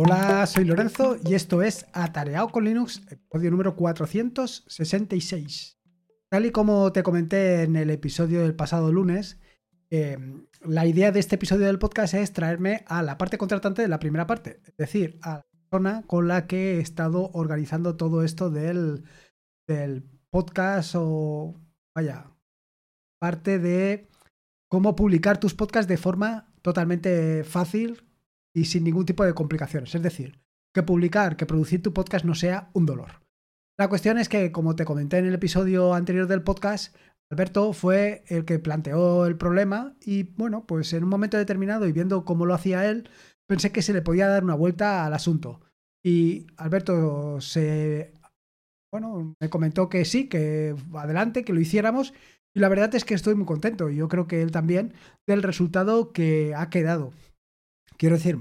Hola, soy Lorenzo y esto es Atareado con Linux, episodio número 466. Tal y como te comenté en el episodio del pasado lunes, eh, la idea de este episodio del podcast es traerme a la parte contratante de la primera parte, es decir, a la persona con la que he estado organizando todo esto del, del podcast o, vaya, parte de cómo publicar tus podcasts de forma totalmente fácil y sin ningún tipo de complicaciones. Es decir, que publicar, que producir tu podcast no sea un dolor. La cuestión es que, como te comenté en el episodio anterior del podcast, Alberto fue el que planteó el problema y bueno, pues en un momento determinado y viendo cómo lo hacía él, pensé que se le podía dar una vuelta al asunto. Y Alberto se bueno, me comentó que sí, que adelante, que lo hiciéramos. Y la verdad es que estoy muy contento. Yo creo que él también del resultado que ha quedado. Quiero decir,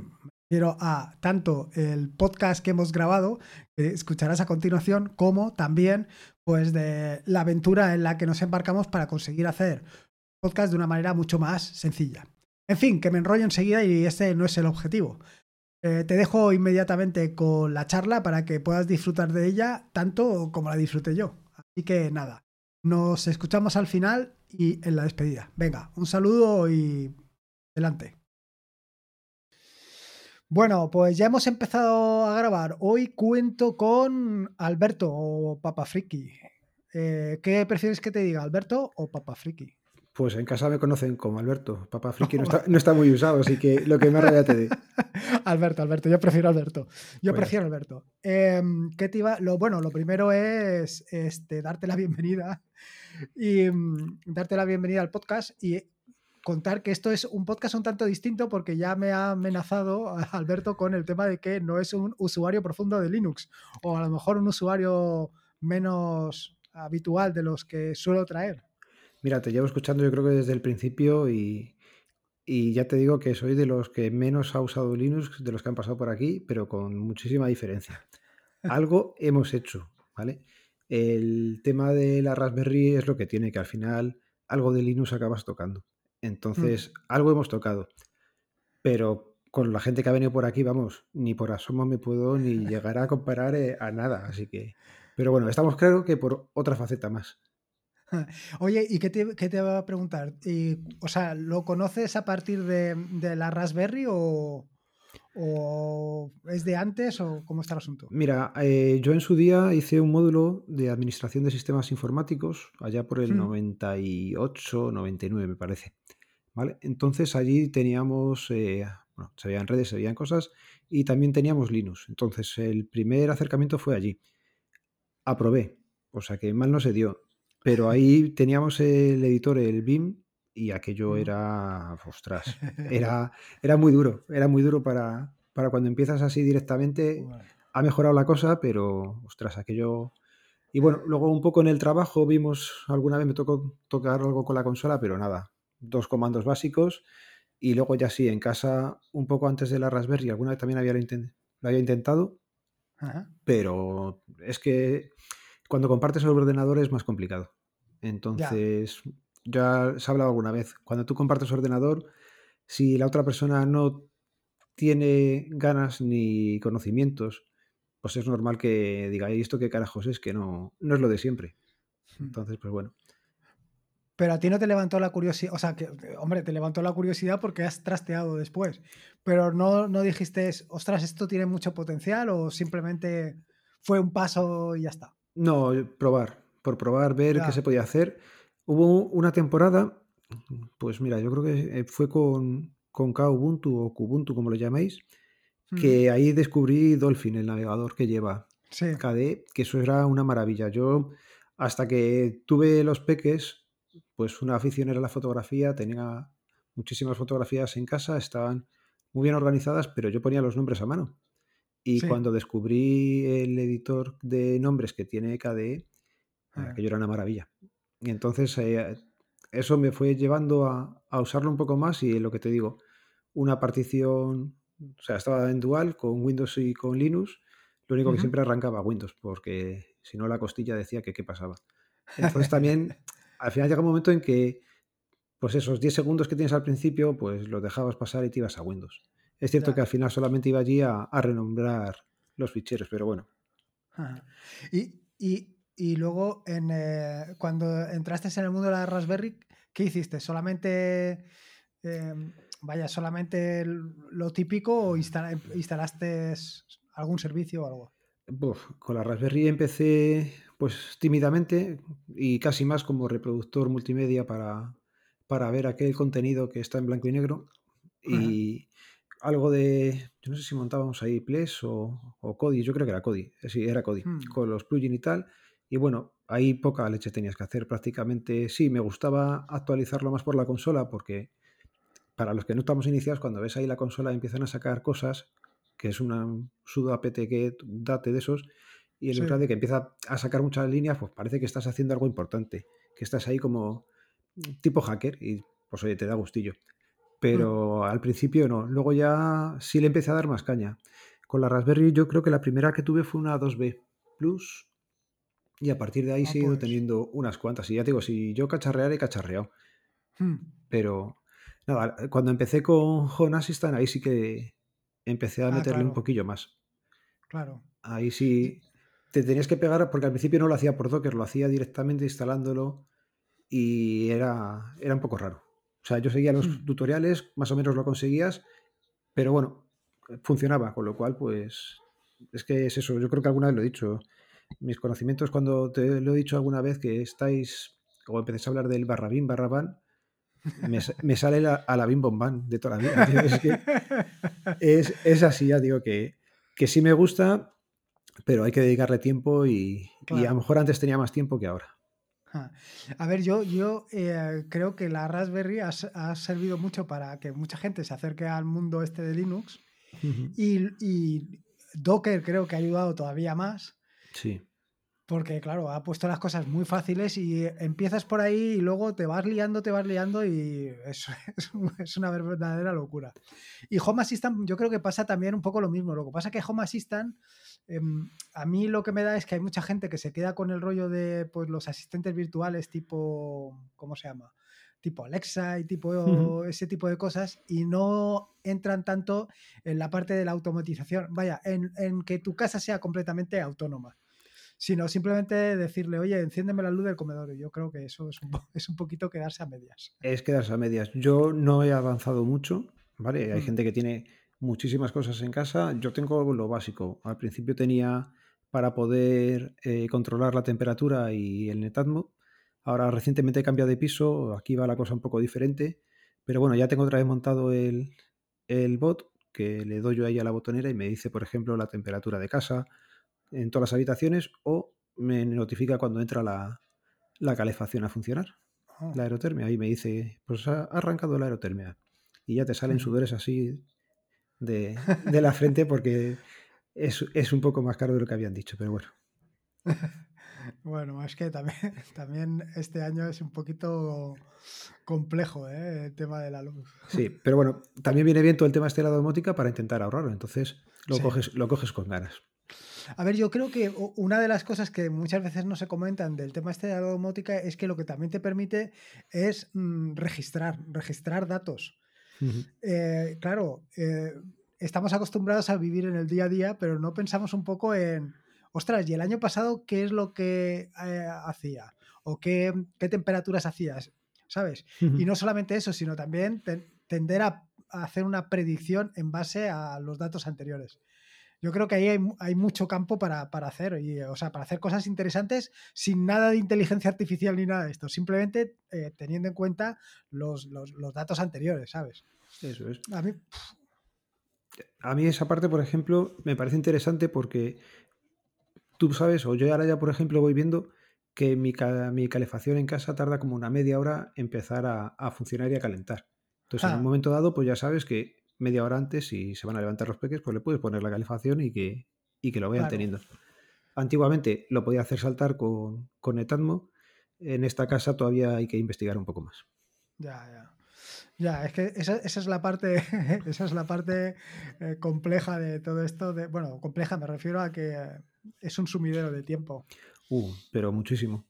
quiero a tanto el podcast que hemos grabado, que escucharás a continuación, como también pues de la aventura en la que nos embarcamos para conseguir hacer podcast de una manera mucho más sencilla. En fin, que me enrollo enseguida y ese no es el objetivo. Eh, te dejo inmediatamente con la charla para que puedas disfrutar de ella tanto como la disfruté yo. Así que nada, nos escuchamos al final y en la despedida. Venga, un saludo y adelante. Bueno, pues ya hemos empezado a grabar. Hoy cuento con Alberto o Papa Friki. Eh, ¿Qué prefieres que te diga, Alberto o Papa Friki? Pues en casa me conocen como Alberto. Papá Friki no está, no está muy usado, así que lo que me raya te dé. Alberto, Alberto, yo prefiero Alberto. Yo prefiero Alberto. Em, ¿qué te iba? Lo, bueno, lo primero es este, darte la bienvenida y mm, darte la bienvenida al podcast y contar que esto es un podcast un tanto distinto porque ya me ha amenazado Alberto con el tema de que no es un usuario profundo de Linux o a lo mejor un usuario menos habitual de los que suelo traer. Mira, te llevo escuchando yo creo que desde el principio y, ya te digo que soy de los que menos ha usado Linux, de los que han pasado por aquí, pero con muchísima diferencia. Algo hemos hecho, ¿vale? El tema de la Raspberry es lo que tiene, que al final algo de Linux acabas tocando. Entonces, mm. algo hemos tocado. Pero con la gente que ha venido por aquí, vamos, ni por asomo me puedo ni llegar a comparar eh, a nada. Así que. Pero bueno, estamos claro que por otra faceta más. Oye, ¿y qué te, qué te va a preguntar? Y, o sea, ¿lo conoces a partir de, de la Raspberry o, o, es de antes o cómo está el asunto? Mira, eh, yo en su día hice un módulo de administración de sistemas informáticos, allá por el 98, 99 me parece. ¿Vale? Entonces allí teníamos, eh, bueno, se veían redes, se veían cosas y también teníamos Linux. Entonces el primer acercamiento fue allí. Aprobé, o sea que mal no se dio pero ahí teníamos el editor, el BIM, y aquello era, ostras, era, era muy duro, era muy duro para, para cuando empiezas así directamente. Ha mejorado la cosa, pero, ostras, aquello... Y bueno, luego un poco en el trabajo vimos, alguna vez me tocó tocar algo con la consola, pero nada, dos comandos básicos y luego ya sí, en casa, un poco antes de la Raspberry, alguna vez también había lo, había intentado, pero es que cuando compartes el ordenador es más complicado. Entonces, ya. se ha hablado alguna vez, cuando tú compartes ordenador, si la otra persona no tiene ganas ni conocimientos, pues es normal que diga, ¿y esto qué carajos es? Que no, no es lo de siempre. Hmm. Entonces, pues bueno. Pero a ti no te levantó la curiosidad, o sea, que, hombre, te levantó la curiosidad porque has trasteado después, pero no, no dijiste, ostras, esto tiene mucho potencial o simplemente fue un paso y ya está. No, probar por probar, ver qué se podía hacer. Hubo una temporada, pues mira, yo creo que eh, fue con, con Kubuntu o Kubuntu, como lo llaméis, que ahí descubrí Dolphin, el navegador que lleva KDE, que eso era una maravilla. Yo, hasta que tuve los peques, pues una afición era la fotografía, tenía muchísimas fotografías en casa, estaban muy bien organizadas, pero yo ponía los nombres a mano. Y cuando descubrí el editor de nombres que tiene KDE, aquello era una maravilla. Y entonces eh, eso me fue llevando a, usarlo un poco más y lo que te digo, una partición, o sea, estaba en dual con Windows y con Linux, lo único que siempre arrancaba Windows, porque si no la costilla decía que qué pasaba. Entonces también, al final llega un momento en que, pues esos 10 segundos que tienes al principio, pues los dejabas pasar y te ibas a Windows. Es cierto que al final solamente iba allí a, renombrar los ficheros, pero bueno. Y, luego, en, eh, cuando entraste en el mundo de la Raspberry, ¿qué hiciste? ¿Solamente, em, vaya, solamente lo típico o instalaste algún servicio o algo? con la Raspberry empecé pues tímidamente y casi más como reproductor multimedia para, para ver aquel contenido que está en blanco y negro. Y algo de, yo no sé si montábamos ahí Ples o, o Kodi, yo creo que era eh, sí, era Kodi, hmm. con los plugins y tal. Y bueno, ahí poca leche tenías que hacer prácticamente. Sí, me gustaba actualizarlo más por la consola porque para los que no estamos iniciados, cuando ves ahí la consola empiezan a sacar cosas, que es una sudo apt get date de esos, y en lugar de que empieza a sacar muchas líneas, pues parece que estás haciendo algo importante, que estás ahí como tipo hacker y pues oye, te da gustillo. Mm. Pero al principio no, luego ya sí le empecé a dar más caña. Con la Raspberry yo creo que la primera que tuve fue una 2B Plus y a partir de ahí ah, he ido pues. teniendo unas cuantas. Y ya te digo, si yo cacharrear he cacharreado. Hmm. Pero nada, cuando empecé con Home Assistant ahí sí que empecé a ah, meterle un poquillo más. Claro. Ahí sí te tenías que pegar, porque al principio no lo hacía por Docker, lo hacía directamente instalándolo y era, era un poco raro. O sea, yo seguía los hmm. tutoriales, más o menos lo conseguías, pero bueno, funcionaba, con lo cual, pues, es que es eso, yo creo que alguna vez lo he dicho. Mis conocimientos, cuando te lo he dicho alguna vez que estáis, o empecéis a hablar del barrabín, barrabán, me, me sale la, a la bim bombán de toda la vida. Es, que es, es, así, ya digo que, que sí me gusta, pero hay que dedicarle tiempo y, a lo mejor antes tenía más tiempo que ahora. A ver, yo, yo eh, creo que la Raspberry ha, servido mucho para que mucha gente se acerque al mundo este de Linux y, Docker creo que ha ayudado todavía más. Sí. Porque, claro, ha puesto las cosas muy fáciles y empiezas por ahí y luego te vas liando, te vas liando y es, es, una verdadera locura. Y Home Assistant, yo creo que pasa también un poco lo mismo. Lo que pasa es que Home Assistant Em, a mí lo que me da es que hay mucha gente que se queda con el rollo de pues, los asistentes virtuales tipo, ¿cómo se llama? Tipo Alexa y tipo ese tipo de cosas y no entran tanto en la parte de la automatización, vaya, en, que tu casa sea completamente autónoma, sino simplemente decirle, oye, enciéndeme la luz del comedor. Y yo creo que eso es un, es un poquito quedarse a medias. Es quedarse a medias. Yo no he avanzado mucho, ¿vale? Hay mm. gente que tiene muchísimas cosas en casa. Yo tengo lo básico. Al principio tenía para poder eh, controlar la temperatura y el Netatmo. Ahora recientemente he cambiado de piso, aquí va la cosa un poco diferente, pero bueno, ya tengo otra vez montado el, bot que le doy yo ahí a la botonera y me dice, por ejemplo, la temperatura de casa en todas las habitaciones o me notifica cuando entra la, calefacción a funcionar, ah. la aerotermia. Ahí me dice, pues ha arrancado la aerotermia. Y ya te salen sudores así de, la frente porque es, un poco más caro de lo que habían dicho, pero bueno. Bueno, es que también, también este año es un poquito complejo ¿eh? el tema de la luz. Sí, pero bueno, también viene bien todo el tema este de la domótica para intentar ahorrarlo, entonces lo, coges, lo coges con ganas. A ver, yo creo que una de las cosas que muchas veces no se comentan del tema este de la domótica es que lo que también te permite es mm, registrar, registrar datos. Eh, claro, eh, estamos acostumbrados a vivir en el día a día, pero no pensamos un poco en, ostras, ¿y el año pasado qué es lo que eh, hacía? ¿O qué, temperaturas hacías? ¿Sabes? Y no solamente eso, sino también tender a, hacer una predicción en base a los datos anteriores. Yo creo que ahí hay, mucho campo para, hacer, y, o sea, para hacer cosas interesantes sin nada de inteligencia artificial ni nada de esto, simplemente teniendo en cuenta los, datos anteriores, ¿sabes? Eso es. A mí, a mí esa parte, por ejemplo, me parece interesante porque tú sabes, o yo ahora ya, por ejemplo, voy viendo que mi, calefacción en casa tarda como una media hora empezar a, funcionar y a calentar. Entonces, en un ah. momento dado, pues ya sabes que media hora antes, si se van a levantar los peques, pues le puedes poner la calefacción y que, que lo vayan teniendo. Antiguamente lo podía hacer saltar con, con Netatmo. En esta casa todavía hay que investigar un poco más. Ya, ya. Ya, es que esa, es la parte, esa es la parte eh, compleja de todo esto. De, bueno, compleja me refiero a que eh, es un sumidero de tiempo. Uh, pero muchísimo,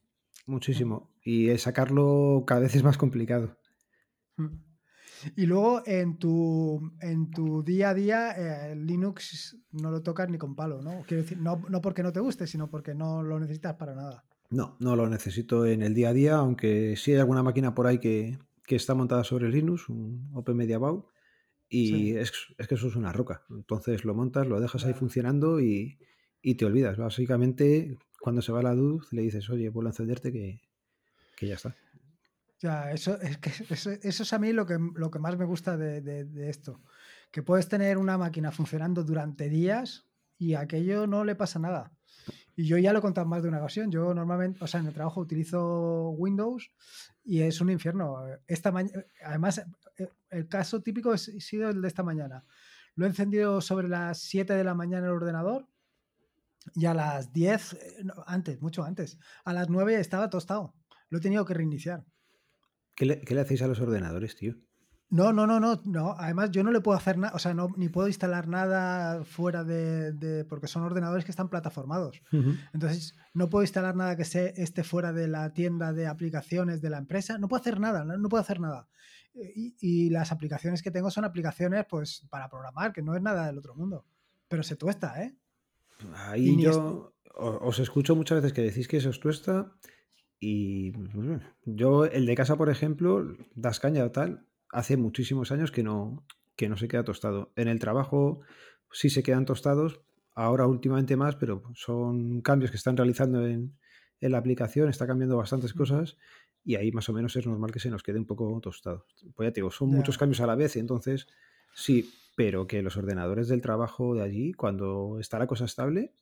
muchísimo. Y sacarlo cada vez es más complicado. Mm. Y luego en tu, en tu día a día, eh, Linux no lo tocas ni con palo, ¿no? Quiero decir, no, no porque no te guste, sino porque no lo necesitas para nada. No, no lo necesito en el día a día, aunque sí hay alguna máquina por ahí que, que está montada sobre Linux, un Open Media y es, es, que eso es una roca. Entonces lo montas, lo dejas ahí funcionando y, y, te olvidas. Básicamente, cuando se va la luz, le dices, oye, vuelvo a encenderte que, que ya está. Eso es a mí lo que, más me gusta de, esto. Que puedes tener una máquina funcionando durante días y aquello no le pasa nada. Y yo ya lo he contado más de una ocasión. Yo normalmente, o sea, en el trabajo utilizo Windows y es un infierno. Esta además, eh, el caso típico ha sido el de esta mañana. Lo he encendido sobre las 7 de la mañana el ordenador y a las 10, eh, antes, mucho antes, a las 9 estaba tostado. Lo he tenido que reiniciar. ¿Qué le, ¿Qué le, hacéis a los ordenadores, tío? No, no, no, no, no. Además, yo no le puedo hacer nada, o sea, no, ni puedo instalar nada fuera de, porque son ordenadores que están plataformados. Entonces, no puedo instalar nada que se, esté fuera de la tienda de aplicaciones de la empresa. No puedo hacer nada, no, puedo hacer nada. Y, las aplicaciones que tengo son aplicaciones, pues, para programar, que no es nada del otro mundo. Pero se tuesta, ¿eh? Ahí yo os escucho muchas veces que decís que se os tuesta. Y yo, el de casa, por ejemplo, das caña o tal, hace muchísimos años que no, que no se queda tostado. En el trabajo sí se quedan tostados, ahora últimamente más, pero son cambios que están realizando en, la aplicación, está cambiando bastantes cosas y ahí más o menos es normal que se nos quede un poco tostado. Pues ya te digo, son muchos cambios a la vez y entonces sí, pero que los ordenadores del trabajo de allí, cuando está la cosa estable,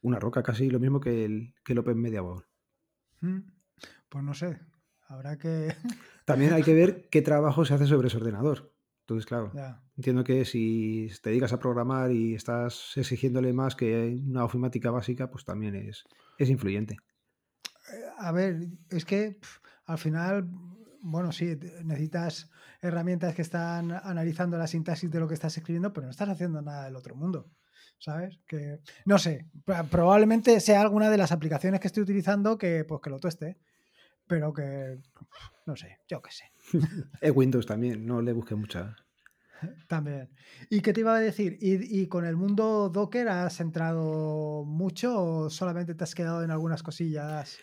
una roca casi lo mismo que el, que el Open Media mm. Pues no sé, habrá que... También hay que ver qué trabajo se hace sobre ese ordenador. Entonces, claro, entiendo que si te dedicas a programar y estás exigiéndole más que una ofimática básica, pues también es, es influyente. Eh, a ver, es que al final, bueno, sí, necesitas herramientas que están analizando la sintaxis de lo que estás escribiendo, pero no estás haciendo nada del otro mundo. ¿Sabes? Que no sé, probablemente sea alguna de las aplicaciones que estoy utilizando que pues que lo tueste pero que, no sé, yo qué sé. es Windows también, no le busque mucha. También. ¿Y qué te iba a decir? ¿Y, con el mundo Docker has entrado mucho o solamente te has quedado en algunas cosillas?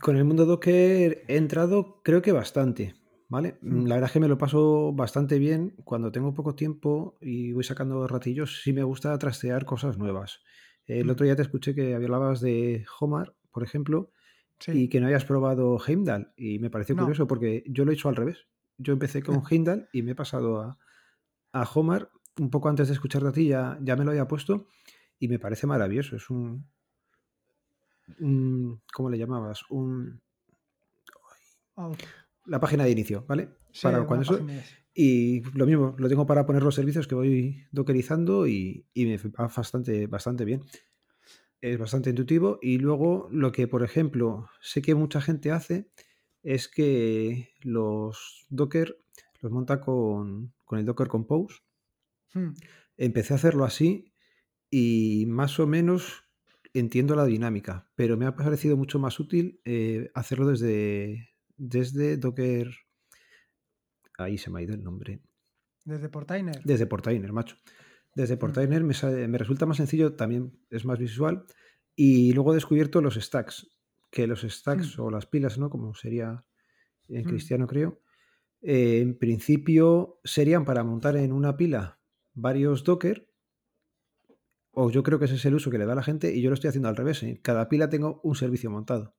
Con el mundo Docker he entrado creo que bastante, ¿vale? Mm. La verdad es que me lo paso bastante bien. Cuando tengo poco tiempo y voy sacando ratillos, sí me gusta trastear cosas nuevas. El mm. otro día te escuché que hablabas de Homar, por ejemplo, y que no hayas probado Heimdall. Y me pareció curioso porque yo lo he hecho al revés. Yo empecé con Heimdall y me he pasado a, a Homar un poco antes de escuchar a ti, ya, ya me lo había puesto y me parece maravilloso. Es un, ¿cómo le llamabas? Un oh. La página de inicio, ¿vale? para cuando eso, y lo mismo, lo tengo para poner los servicios que voy dockerizando y, y me va bastante, bastante bien es bastante intuitivo. Y luego lo que, por ejemplo, sé que mucha gente hace es que los Docker los monta con, el Docker Compose. Hmm. Empecé a hacerlo así y más o menos entiendo la dinámica, pero me ha parecido mucho más útil eh, hacerlo desde, desde Docker. Ahí se me ha ido el nombre. Desde Portainer. Desde Portainer, macho. Desde Portainer me, me, resulta más sencillo, también es más visual. Y luego he descubierto los stacks, que los stacks mm. o las pilas, ¿no? Como sería en mm. cristiano, creo. Eh, en principio serían para montar en una pila varios Docker. O yo creo que ese es el uso que le da a la gente y yo lo estoy haciendo al revés. En cada pila tengo un servicio montado.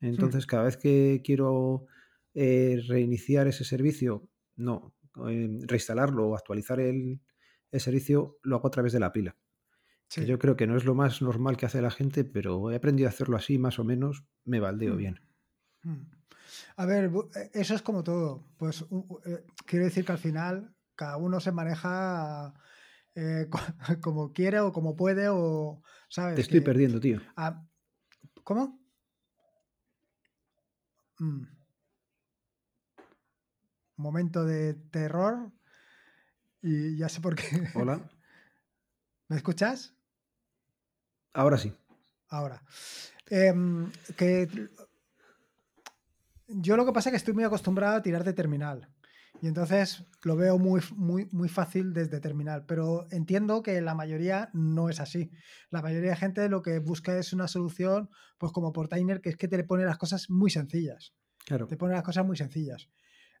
Entonces, cada vez que quiero eh, reiniciar ese servicio, no, eh, reinstalarlo o actualizar el, el servicio lo hago a través de la pila. Que yo creo que no es lo más normal que hace la gente, pero he aprendido a hacerlo así, más o menos, me baldeo mm. bien. Mm. A ver, e, eso es como todo. Pues eh, quiero decir que al final cada uno se maneja eh, como quiere o como puede o, ¿sabes? Te estoy perdiendo, tío. ¿Cómo? Mm. Momento de terror y ya sé por qué. Hola. ¿Me escuchas? Ahora sí. Ahora. Em, que yo lo que pasa es que estoy muy acostumbrado a tirar de terminal. Y entonces lo veo muy, muy, muy fácil desde terminal, pero entiendo que la mayoría no es así. La mayoría de gente lo que busca es una solución, pues como Portainer, que es que te le pone las cosas muy sencillas. Claro. Te pone las cosas muy sencillas.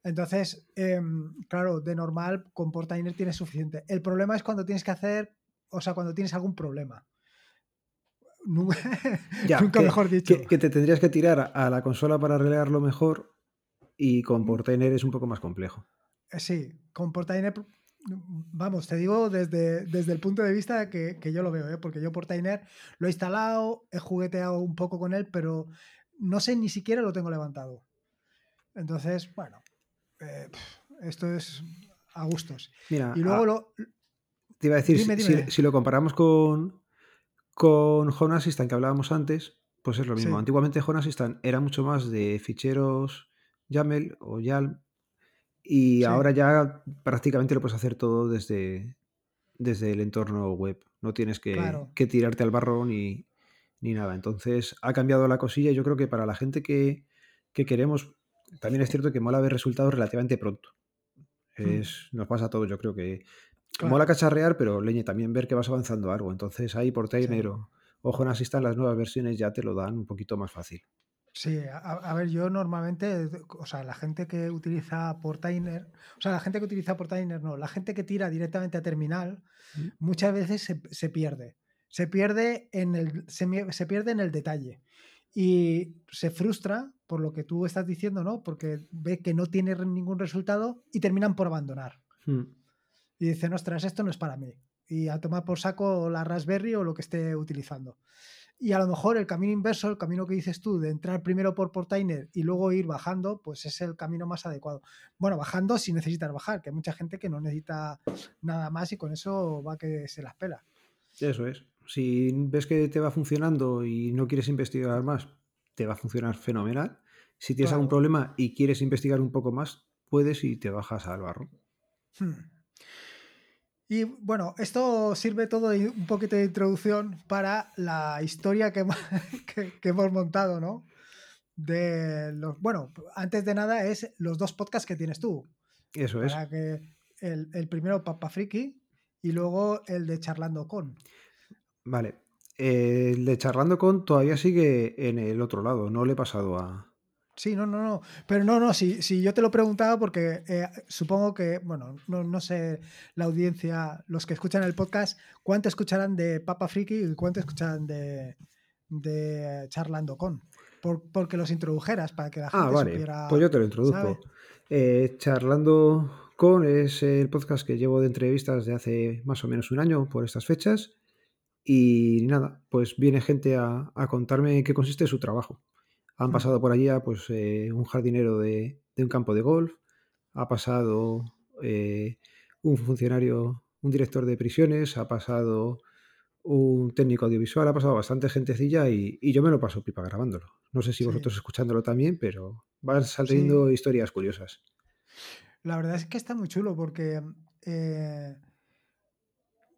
Entonces, em, claro, de normal con Portainer tienes suficiente. El problema es cuando tienes que hacer, o sea, cuando tienes algún problema. Nunca mejor dicho. Que, te tendrías que tirar a la consola para arreglarlo mejor y con Portainer es un poco más complejo. Eh, sí, con Portainer, vamos, te digo desde, desde el punto de vista que, que yo lo veo, ¿eh? porque yo Portainer lo he instalado, he jugueteado un poco con él, pero no sé, ni siquiera lo tengo levantado. Entonces, bueno, eh, esto es a gustos. Mira, y luego lo... Te iba a decir, Si, lo comparamos con, con Home Assistant que hablábamos antes, pues es lo mismo. Antiguamente Home Assistant era mucho más de ficheros YAML o YALM. Y ahora ya prácticamente lo puedes hacer todo desde, desde el entorno web. No tienes que, tirarte al barro ni, nada. Entonces ha cambiado la cosilla. Yo creo que para la gente que, queremos, también es cierto que mola ver resultados relativamente pronto. Hmm. Es, Nos pasa a todos, yo creo que mola cacharrear, pero leñe también ver que vas avanzando algo. Entonces ahí por Tainer o, o Assistant las nuevas versiones ya te lo dan un poquito más fácil. Sí, a, ver, yo normalmente, o sea, la gente que utiliza Portainer, o sea, la gente que utiliza Portainer no, la gente que tira directamente a terminal, muchas veces se, pierde. Se pierde, en el, se, pierde en el detalle y se frustra por lo que tú estás diciendo, ¿no? Porque ve que no tiene ningún resultado y terminan por abandonar. Hmm. Y dicen, ostras, esto no es para mí. Y a tomar por saco la Raspberry o lo que esté utilizando. Y a lo mejor el camino inverso, el camino que dices tú, de entrar primero por Portainer y luego ir bajando, pues es el camino más adecuado. Bueno, bajando si necesitas bajar, que hay mucha gente que no necesita nada más y con eso va que se las pela. Eso es. Si ves que te va funcionando y no quieres investigar más, te va a funcionar fenomenal. Si tienes algún problema y quieres investigar un poco más, puedes y te bajas al barro. Hmm. Y bueno, esto sirve todo un poquito de introducción para la historia que, que, hemos montado, ¿no? De los, bueno, antes de nada es los dos podcasts que tienes tú. Eso es. Que el, el, primero Papa Friki y luego el de Charlando con. Vale. El de Charlando con todavía sigue en el otro lado, no le he pasado a, Sí, no, no, no. Pero no, no, si, si yo te lo preguntaba porque eh, supongo que, bueno, no, no, sé la audiencia, los que escuchan el podcast, cuánto escucharán de Papa Friki y cuánto escucharán de, de Charlando con. porque los introdujeras para que la ah, gente ah, vale. Pues yo te lo introduzco. Eh, Charlando con es el podcast que llevo de entrevistas de hace más o menos un año por estas fechas. Y nada, pues viene gente a, a contarme qué consiste su trabajo. Han pasado por allí pues, eh, un jardinero de, un campo de golf, ha pasado eh, un funcionario, un director de prisiones, ha pasado un técnico audiovisual, ha pasado bastante gentecilla y, yo me lo paso pipa grabándolo. No sé si vosotros escuchándolo también, pero van saliendo historias curiosas. La verdad es que está muy chulo porque, eh,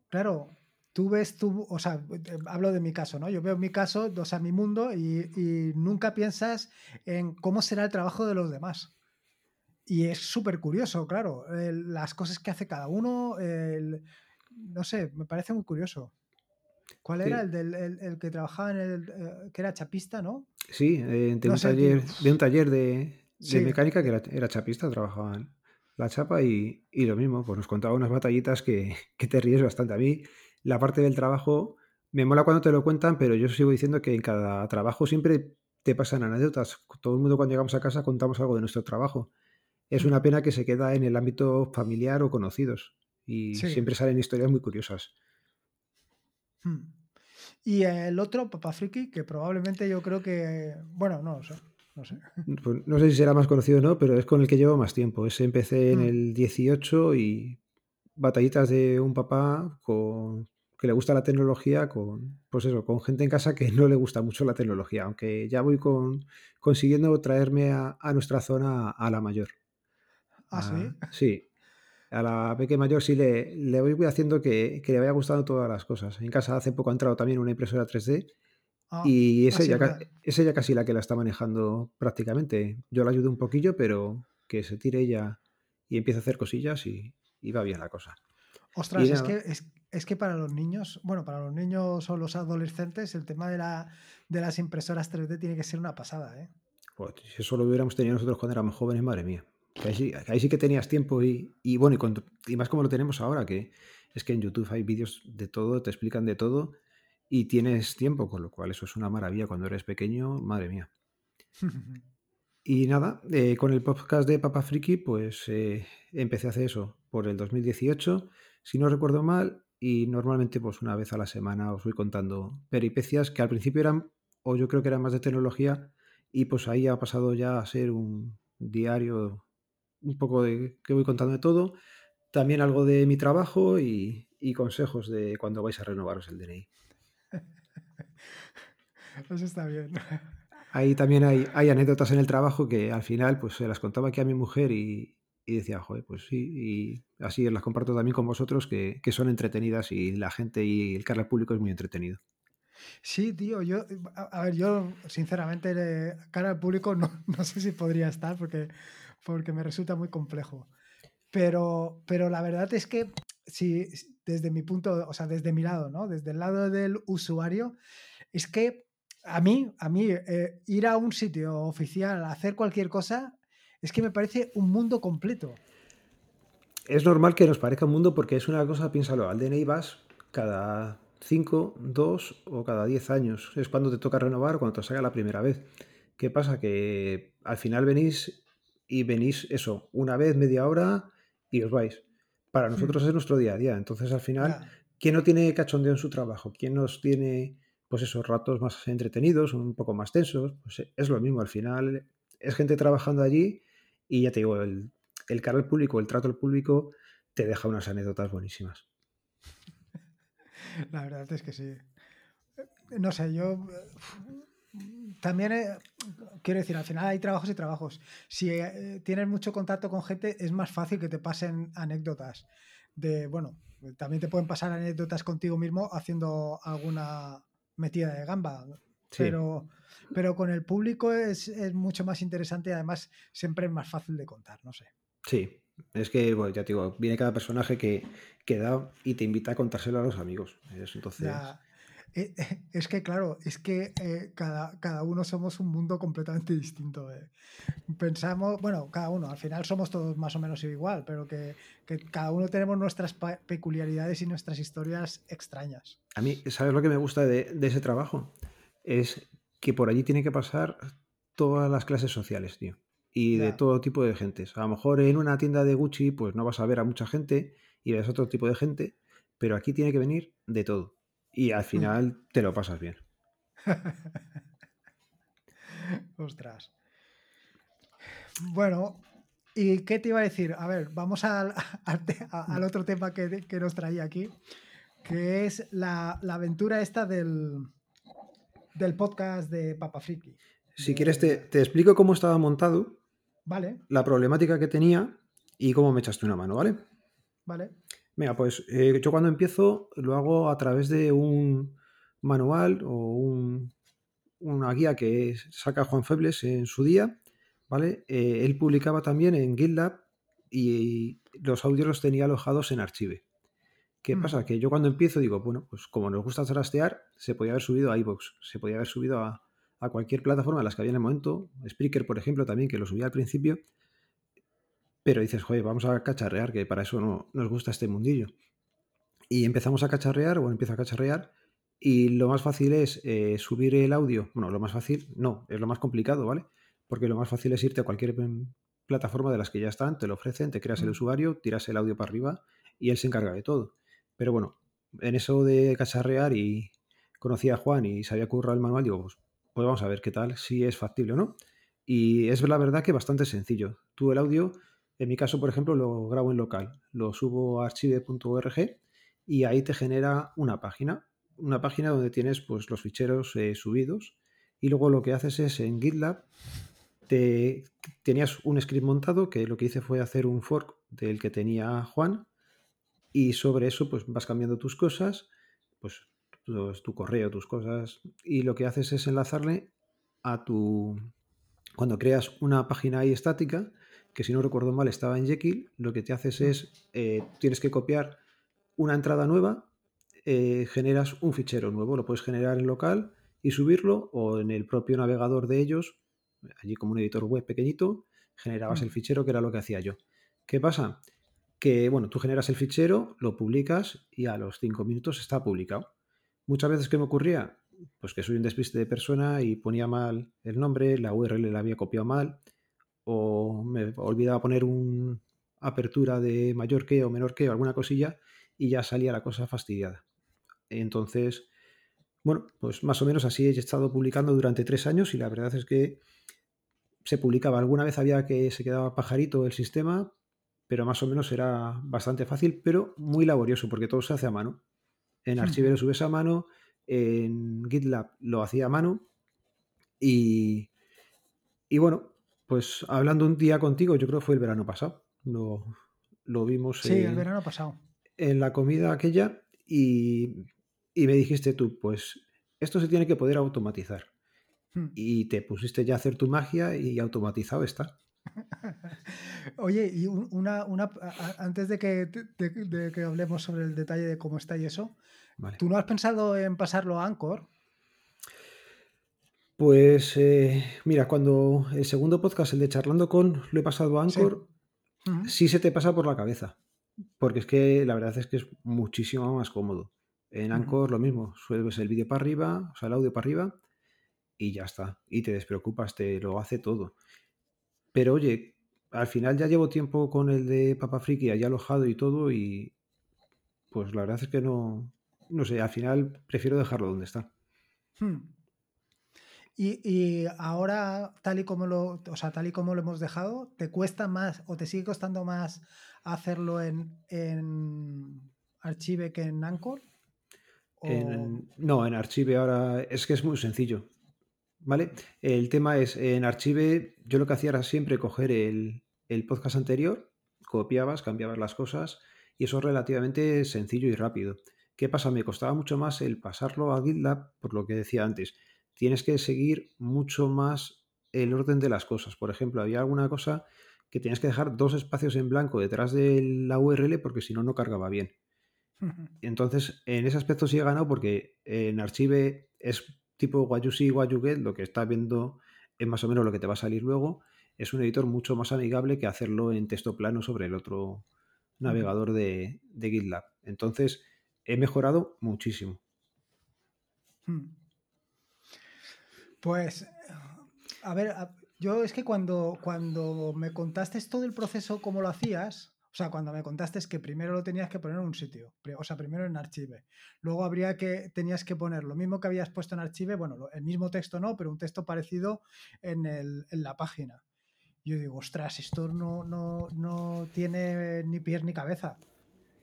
claro, tú ves tú, o sea, eh, hablo de mi caso, ¿no? Yo veo mi caso, o sea, mi mundo y, nunca piensas en cómo será el trabajo de los demás. Y es súper curioso, claro, las cosas que hace cada uno, no sé, me parece muy curioso. ¿Cuál era el, del, el, que trabajaba en el, eh, que era chapista, no? Sí, eh, de, un taller, de un taller de, mecánica que era, era, chapista, trabajaba en la chapa y, lo mismo, pues nos contaba unas batallitas que, que te ríes bastante. A mí la parte del trabajo me mola cuando te lo cuentan, pero yo sigo diciendo que en cada trabajo siempre te pasan anécdotas. Todo el mundo cuando llegamos a casa contamos algo de nuestro trabajo. Es una pena que se queda en el ámbito familiar o conocidos y siempre salen historias muy curiosas. Hmm. Y el otro, Papá Friki, que probablemente yo creo que, bueno, no sé. No sé. Pues no sé si será más conocido o no, pero es con el que llevo más tiempo. Ese empecé en hmm. el 18 y batallitas de un papá con que le gusta la tecnología con, pues eso, con gente en casa que no le gusta mucho la tecnología, aunque ya voy con, consiguiendo traerme a, nuestra zona a la mayor. ¿Ah, sí? sí. A la pequeña mayor sí le, le voy haciendo que, le vaya gustando todas las cosas. En casa hace poco ha entrado también una impresora 3D ah, y es, ella, es ella casi la que la está manejando prácticamente. Yo la ayudo un poquillo, pero que se tire ella y empieza a hacer cosillas y, va bien la cosa. Ostras, es que, es, que para los niños, bueno, para los niños o los adolescentes, el tema de, la, de las impresoras 3D tiene que ser una pasada, ¿eh? Pues, si eso lo hubiéramos tenido nosotros cuando éramos jóvenes, madre mía. Ahí sí, ahí sí que tenías tiempo y, bueno, y, más como lo tenemos ahora, que es que en YouTube hay vídeos de todo, te explican de todo y tienes tiempo, con lo cual eso es una maravilla cuando eres pequeño, madre mía. y nada, eh, con el podcast de Papa Friki, pues eh, empecé a hacer eso por el 2018, si no recuerdo mal, y normalmente pues una vez a la semana os voy contando peripecias que al principio eran, o yo creo que eran más de tecnología, y pues ahí ha pasado ya a ser un diario, un poco de que voy contando de todo, también algo de mi trabajo y, y consejos de cuando vais a renovaros el DNI. Eso está bien. Ahí también hay, hay, anécdotas en el trabajo que al final pues se las contaba aquí a mi mujer y, y decía, joder, pues sí, y así las comparto también con vosotros que, que son entretenidas y la gente y el cara al público es muy entretenido. Sí, tío, yo, a, ver, yo sinceramente, cara al público no, no, sé si podría estar porque, porque me resulta muy complejo. Pero, pero la verdad es que si desde mi punto, o sea, desde mi lado, ¿no? Desde el lado del usuario, es que a mí, a mí, eh, ir a un sitio oficial hacer cualquier cosa, es que me parece un mundo completo. Es normal que nos parezca un mundo porque es una cosa, piénsalo, al DNI vas cada 5, 2 o cada 10 años. Es cuando te toca renovar o cuando te salga la primera vez. ¿Qué pasa? Que al final venís y venís eso, una vez, media hora y os vais. Para nosotros es nuestro día a día. Entonces al final, ¿quién no tiene cachondeo en su trabajo? ¿Quién nos tiene pues esos ratos más entretenidos, un poco más tensos? Pues es lo mismo. Al final es gente trabajando allí y ya te digo, el, el al público, el trato al público te deja unas anécdotas buenísimas. La verdad es que sí. No sé, yo también eh, quiero decir, al final hay trabajos y trabajos. Si eh, tienes mucho contacto con gente, es más fácil que te pasen anécdotas. De, bueno, también te pueden pasar anécdotas contigo mismo haciendo alguna metida de gamba. Pero, pero con el público es, es, mucho más interesante y además siempre es más fácil de contar, no sé. Sí, es que, bueno, ya te digo, viene cada personaje que, que da y te invita a contárselo a los amigos. entonces... Eh, eh, es que, claro, es que eh, cada, cada, uno somos un mundo completamente distinto. Pensamos, bueno, cada uno, al final somos todos más o menos igual, pero que, que cada uno tenemos nuestras peculiaridades y nuestras historias extrañas. A mí, ¿sabes lo que me gusta de, de ese trabajo? Es que por allí tiene que pasar todas las clases sociales, tío y de todo tipo de gentes. A lo mejor en una tienda de Gucci pues no vas a ver a mucha gente y ves otro tipo de gente, pero aquí tiene que venir de todo. Y al mm. final te lo pasas bien. Ostras. Bueno, ¿y qué te iba a decir? A ver, vamos al, al, otro tema que, que, nos traía aquí, que es la, la aventura esta del, del podcast de Papa Friki. Si quieres, te, te, explico cómo estaba montado Vale. La problemática que tenía y cómo me echaste una mano, ¿vale? Vale. Mira, pues eh, yo cuando empiezo lo hago a través de un manual o una guía que saca Juan Febles en su día, ¿vale? Eh, él publicaba también en GitLab y los audios los tenía alojados en Archive. ¿Qué mm. pasa? Que yo cuando empiezo digo, bueno, pues como nos gusta trastear, se podía haber subido a iVoox, se podía haber subido a, a cualquier plataforma de las que había en el momento, Spreaker, por ejemplo, también, que lo subía al principio, pero dices, joder, vamos a cacharrear, que para eso no nos gusta este mundillo. Y empezamos a cacharrear, o empiezo a cacharrear, y lo más fácil es eh, subir el audio. Bueno, lo más fácil, no, es lo más complicado, ¿vale? Porque lo más fácil es irte a cualquier plataforma de las que ya están, te lo ofrecen, te creas el mm. usuario, tiras el audio para arriba y él se encarga de todo. Pero bueno, en eso de cacharrear y conocí a Juan y sabía currar el manual, digo, pues pues vamos a ver qué tal, si es factible o no. Y es la verdad que bastante sencillo. Tú el audio, en mi caso, por ejemplo, lo grabo en local, lo subo a archive.org y ahí te genera una página, una página donde tienes pues, los ficheros eh, subidos y luego lo que haces es en GitLab te, tenías un script montado que lo que hice fue hacer un fork del que tenía Juan y sobre eso pues vas cambiando tus cosas, pues tu, tu correo, tus cosas, y lo que haces es enlazarle a tu, cuando creas una página ahí estática, que si no recuerdo mal estaba en Jekyll, lo que te haces es, eh, tienes que copiar una entrada nueva, eh, generas un fichero nuevo, lo puedes generar en local y subirlo o en el propio navegador de ellos, allí como un editor web pequeñito, generabas el fichero que era lo que hacía yo. ¿Qué pasa? Que, bueno, tú generas el fichero, lo publicas y a los cinco minutos está publicado. Muchas veces, ¿qué me ocurría? Pues que soy un despiste de persona y ponía mal el nombre, la URL la había copiado mal, o me olvidaba poner un apertura de mayor que o menor que o alguna cosilla y ya salía la cosa fastidiada. Entonces, bueno, pues más o menos así he estado publicando durante tres años y la verdad es que se publicaba. Alguna vez había que se quedaba pajarito el sistema, pero más o menos era bastante fácil, pero muy laborioso porque todo se hace a mano. En Archive lo subes a mano, en GitLab lo hacía a mano y, y bueno, pues hablando un día contigo, yo creo que fue el verano pasado, lo, lo vimos Sí, el en, verano pasado. en la comida aquella y, y me dijiste tú, pues esto se tiene que poder automatizar. Hmm. Y te pusiste ya a hacer tu magia y automatizado está. Oye, y un- una, una antes de que, de, de que hablemos sobre el detalle de cómo está y eso, Vale. ¿tú no has pensado en pasarlo a Anchor? Pues eh, mira, cuando el segundo podcast, el de Charlando con, lo he pasado a Sí. Anchor, sí se te pasa por la cabeza. Porque es que la verdad es que es muchísimo más cómodo. En. Anchor lo mismo, subes el vídeo para arriba, o sea, el audio para arriba y ya está. Y te despreocupas, te lo hace todo. Pero oye, al final ya llevo tiempo con el de Papa Friki allá alojado y todo y pues la verdad es que no, no sé, al final prefiero dejarlo donde está. Hmm. Y, y ahora, tal y como lo, o sea, tal y como lo hemos dejado, ¿te cuesta más o te sigue costando más hacerlo en, en Archive que en Anchor? O- En- no, en Archive ahora es que es muy sencillo. ¿Vale? El tema es, en Archive yo lo que hacía era siempre coger el, el podcast anterior, copiabas, cambiabas las cosas y eso es relativamente sencillo y rápido. ¿Qué pasa? Me costaba mucho más el pasarlo a GitLab, por lo que decía antes. Tienes que seguir mucho más el orden de las cosas. Por ejemplo, había alguna cosa que tenías que dejar dos espacios en blanco detrás de la URL porque si no, no cargaba bien. Entonces, en ese aspecto sí he ganado porque en Archive es tipo what you see, what you get, lo que estás viendo es más o menos lo que te va a salir luego. Es un editor mucho más amigable que hacerlo en texto plano sobre el otro navegador de, de GitLab. Entonces, he mejorado muchísimo. Hmm. Pues, a ver, yo es que cuando, cuando me contaste todo el proceso, cómo lo hacías, o sea, cuando me contaste es que primero lo tenías que poner en un sitio, o sea, primero en Archive, luego habría que, tenías que poner lo mismo que habías puesto en Archive, bueno, el mismo texto no, pero un texto parecido en, el- en la página. Yo digo, ostras, esto no, no, no tiene ni pies ni cabeza.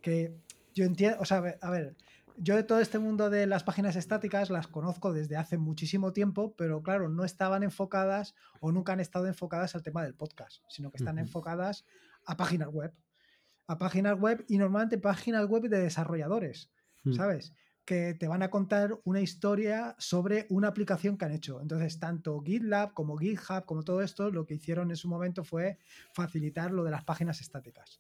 Que yo entiendo, o sea, a ver, yo de todo este mundo de las páginas estáticas las conozco desde hace muchísimo tiempo, pero claro, no estaban enfocadas o nunca han estado enfocadas al tema del podcast, sino que están enfocadas a páginas web. A páginas web y normalmente páginas web de desarrolladores, Mm. ¿sabes? Que te van a contar una historia sobre una aplicación que han hecho. Entonces, tanto GitLab como GitHub, como todo esto, lo que hicieron en su momento fue facilitar lo de las páginas estáticas.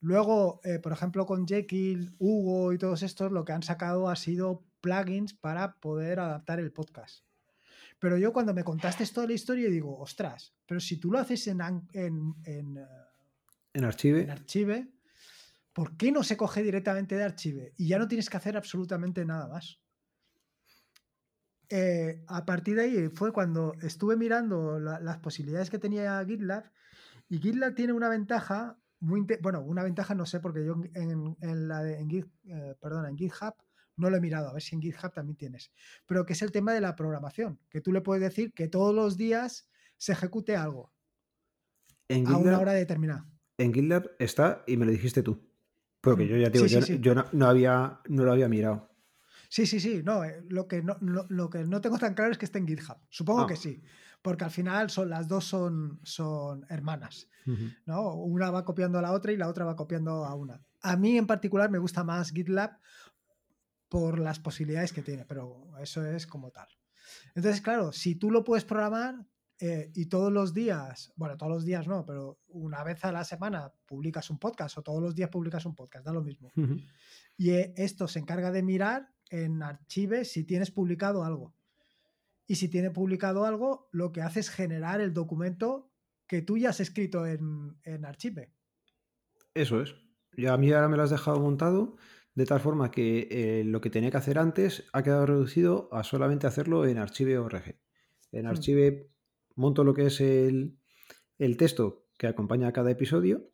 Luego, eh, por ejemplo, con Jekyll, Hugo y todos estos, lo que han sacado ha sido plugins para poder adaptar el podcast. Pero yo cuando me contaste toda la historia digo, ostras, pero si tú lo haces en, an- en, en, eh, En Archive, en Archive, ¿por qué no se coge directamente de Archive? Y ya no tienes que hacer absolutamente nada más. Eh, a partir de ahí fue cuando estuve mirando la- las posibilidades que tenía GitLab y GitLab tiene una ventaja muy bueno, una ventaja no sé porque yo en, en la de, en, Git- eh, perdona, en GitHub no lo he mirado, a ver si en GitHub también tienes, pero que es el tema de la programación, que tú le puedes decir que todos los días se ejecute algo en a una hora determinada. En GitLab está y me lo dijiste tú. Porque Mm. yo ya te digo, Sí, yo, sí, sí. yo no, no había, no lo había mirado. Sí, sí, sí. No, eh, lo, que no, lo, lo que no tengo tan claro es que esté en GitHub. Supongo Ah. que sí. Porque al final son, las dos son, son hermanas. ¿no? Una va copiando a la otra y la otra va copiando a una. A mí en particular me gusta más GitLab por las posibilidades que tiene, pero eso es como tal. Entonces, claro, si tú lo puedes programar, eh, y todos los días, bueno, todos los días no, pero una vez a la semana publicas un podcast o todos los días publicas un podcast, da lo mismo. Y eh, esto se encarga de mirar en Archive si tienes publicado algo. Y si tiene publicado algo, lo que hace es generar el documento que tú ya has escrito en, en Archive. Eso es. Ya a mí ahora me lo has dejado montado de tal forma que eh, lo que tenía que hacer antes ha quedado reducido a solamente hacerlo en Archive.org. En hmm. Archive monto lo que es el, texto que acompaña a cada episodio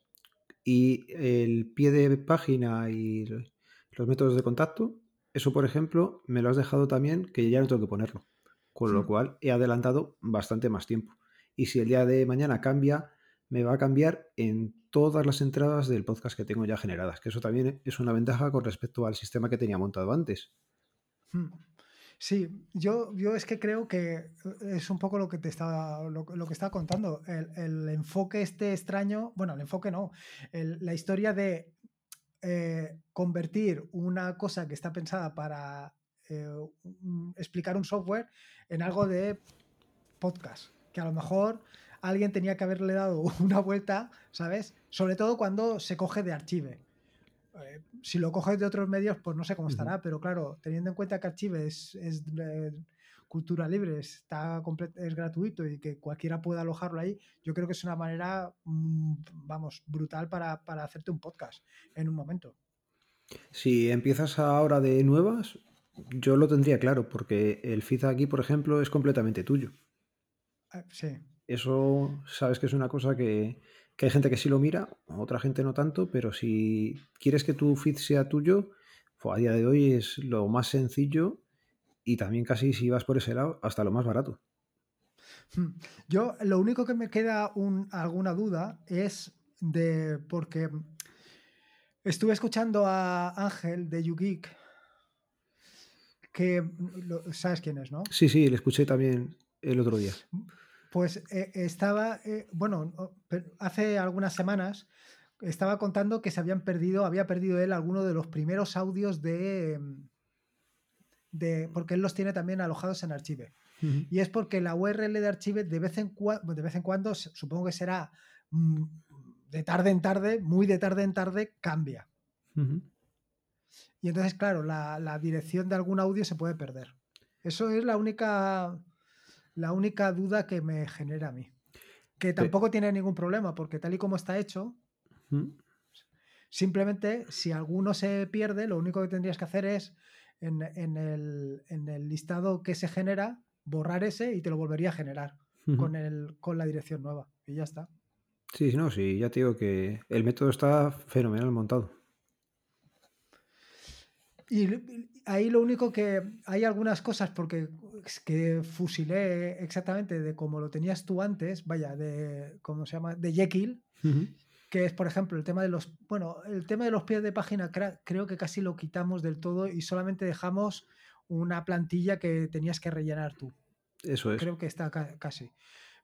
y el pie de página y los métodos de contacto, eso por ejemplo me lo has dejado también que ya no tengo que ponerlo, con lo cual he adelantado bastante más tiempo. Y si el día de mañana cambia, me va a cambiar en todas las entradas del podcast que tengo ya generadas, que eso también es una ventaja con respecto al sistema que tenía montado antes. Hmm. Sí, yo, yo es que creo que eh, es un poco lo que te estaba, lo, que estaba contando. El, enfoque este extraño, bueno, el enfoque no, la historia de eh, convertir una cosa que está pensada para eh, explicar un software en algo de podcast, que a lo mejor alguien tenía que haberle dado una vuelta, ¿sabes? Sobre todo cuando se coge de Archive. Eh, si lo coges de otros medios, pues no sé cómo estará, pero claro, teniendo en cuenta que Archive es, cultura libre, está es gratuito y que cualquiera pueda alojarlo ahí, yo creo que es una manera, mm, vamos, brutal para, para hacerte un podcast en un momento. Si empiezas ahora de nuevas, yo lo tendría claro, porque el feed aquí, por ejemplo, es completamente tuyo. Eh, sí. Eso sabes que es una cosa que, hay gente que sí lo mira, otra gente no tanto, pero si quieres que tu feed sea tuyo, pues a día de hoy es lo más sencillo y también casi si vas por ese lado, hasta lo más barato. Hmm. Yo lo único que me queda alguna duda es de porque estuve escuchando a Ángel de YouGeek que sabes quién es, ¿no? Sí, sí, le escuché también el otro día. Pues eh, estaba, eh, bueno, hace algunas semanas estaba contando que se habían perdido, había perdido él alguno de los primeros audios de, de porque él los tiene también alojados en Archive. Y es porque la URL de Archive de vez en, de vez en cuando, supongo que será mm, de tarde en tarde, muy de tarde en tarde, cambia. Y entonces, claro, la, la dirección de algún audio se puede perder. Eso es la única la única duda que me genera a mí. Que tampoco tiene ningún problema, porque tal y como está hecho, simplemente si alguno se pierde, lo único que tendrías que hacer es en, el, listado que se genera, borrar ese y te lo volvería a generar con, el, con la dirección nueva. Y ya está. Sí, no, sí, ya te digo que el método está fenomenal montado. Y ahí lo único que hay algunas cosas, porque que fusilé exactamente de como lo tenías tú antes, vaya, de, ¿cómo se llama? De Jekyll, que es, por ejemplo, el tema de los, bueno, el tema de los pies de página creo que casi lo quitamos del todo y solamente dejamos una plantilla que tenías que rellenar tú. Eso es. Creo que está casi.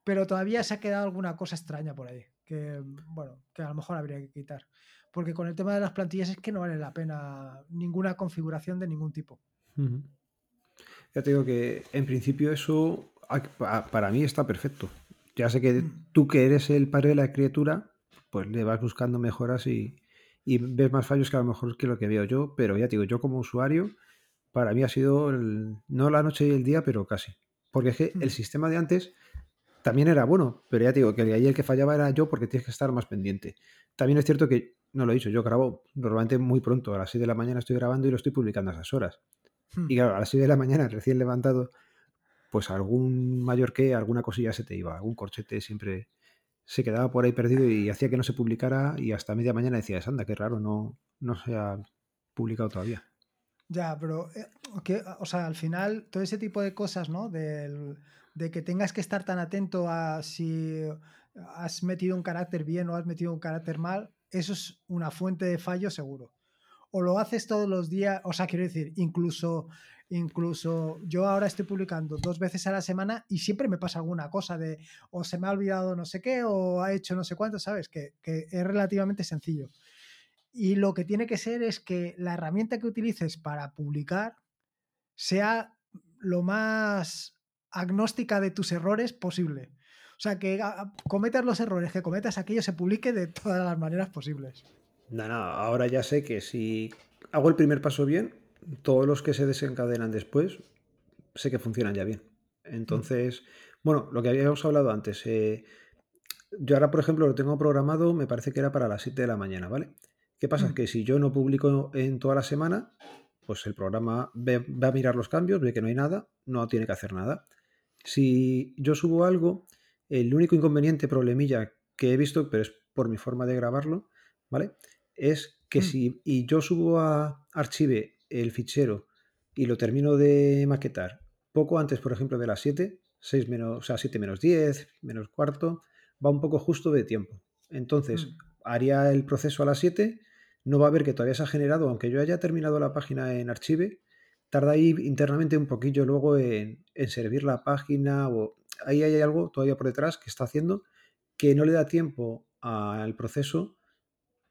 Pero todavía se ha quedado alguna cosa extraña por ahí, que, bueno, que a lo mejor habría que quitar porque con el tema de las plantillas es que no vale la pena ninguna configuración de ningún tipo. Ya te digo que en principio eso para mí está perfecto. Ya sé que mm. tú que eres el padre de la criatura, pues le vas buscando mejoras y, ves más fallos que a lo mejor que lo que veo yo, pero ya te digo, yo como usuario, para mí ha sido no la noche y el día, pero casi. Porque es que el mm. sistema de antes también era bueno, pero ya te digo que ahí el que fallaba era yo porque tienes que estar más pendiente. También es cierto que no lo he dicho, yo grabo normalmente muy pronto, a las 6 de la mañana estoy grabando y lo estoy publicando a esas horas. Hmm. Y claro, a las 6 de la mañana, recién levantado, pues algún mayor que, alguna cosilla se te iba, algún corchete siempre se quedaba por ahí perdido y hacía que no se publicara y hasta media mañana decías, anda, qué raro, no, no se ha publicado todavía. Ya, pero, eh, o sea, al final, todo ese tipo de cosas, ¿no? de que tengas que estar tan atento a si has metido un carácter bien o has metido un carácter mal, eso es una fuente de fallo seguro. O lo haces todos los días, o sea, quiero decir, incluso, incluso yo ahora estoy publicando dos veces a la semana y siempre me pasa alguna cosa de o se me ha olvidado no sé qué o ha hecho no sé cuánto, ¿sabes? Que, que es relativamente sencillo. Y lo que tiene que ser es que la herramienta que utilices para publicar sea lo más agnóstica de tus errores posible. Sea, que cometas los errores que cometas, aquello se publique de todas las maneras posibles. No, no, ahora ya sé que si hago el primer paso bien, todos los que se desencadenan después, sé que funcionan ya bien. Entonces, bueno, lo que habíamos hablado antes, eh, yo ahora, por ejemplo, lo tengo programado, me parece que era para las 7 de la mañana, ¿vale? ¿Qué pasa? Mm. Que si yo no publico en toda la semana, pues el programa va a mirar los cambios, ve que no hay nada, no tiene que hacer nada. Si yo subo algo, el único inconveniente, problemilla que he visto, pero es por mi forma de grabarlo, ¿vale? Es que mm. si y yo subo a Archive el fichero y lo termino de maquetar poco antes, por ejemplo, de las 7, 6 menos, o sea, 7 menos 10, menos cuarto, va un poco justo de tiempo. Entonces, mm. haría el proceso a las 7, no va a ver que todavía se ha generado, aunque yo haya terminado la página en Archive, tarda ahí internamente un poquillo luego en, servir la página o ahí hay algo todavía por detrás que está haciendo que no le da tiempo al proceso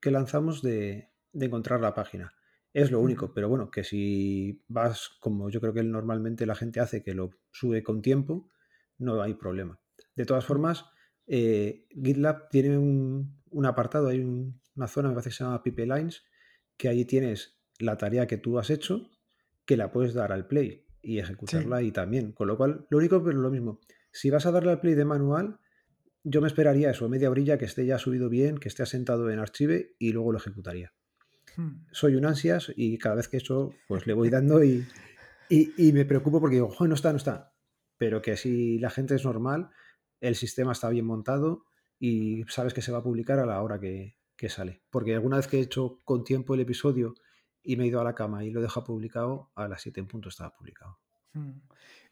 que lanzamos de, de encontrar la página. Es lo único, pero bueno, que si vas como yo creo que normalmente la gente hace, que lo sube con tiempo, no hay problema. De todas formas, eh, GitLab tiene un, apartado, hay una zona, me parece que se llama Pipelines, que ahí tienes la tarea que tú has hecho, que la puedes dar al play y ejecutarla ahí también. Con lo cual, lo único, pero lo mismo, si vas a darle al play de manual, yo me esperaría eso, media orilla que esté ya subido bien, que esté asentado en Archive y luego lo ejecutaría. Hmm. Soy un ansias y cada vez que eso, pues le voy dando y, y, me preocupo porque digo, no está, no está. Pero que si la gente es normal, el sistema está bien montado y sabes que se va a publicar a la hora que, sale. Porque alguna vez que he hecho con tiempo el episodio y me he ido a la cama y lo dejo publicado, a las 7 en punto estaba publicado. Hmm.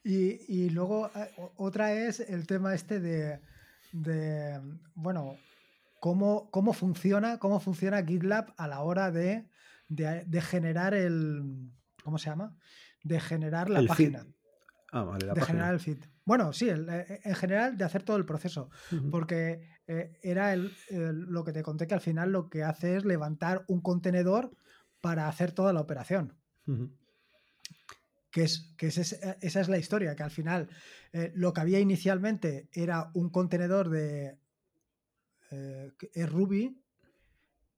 Y, luego eh, otra es el tema este de, bueno, cómo, cómo, funciona, cómo funciona GitLab a la hora de, generar el, ¿cómo se llama? De generar la página. Ah, vale, de generar el feed. Bueno, sí, eh, en general de hacer todo el proceso, porque eh, era el, lo que te conté que al final lo que hace es levantar un contenedor para hacer toda la operación. Que, es, que esa es la historia, que al final eh, lo que había inicialmente era un contenedor de es Ruby,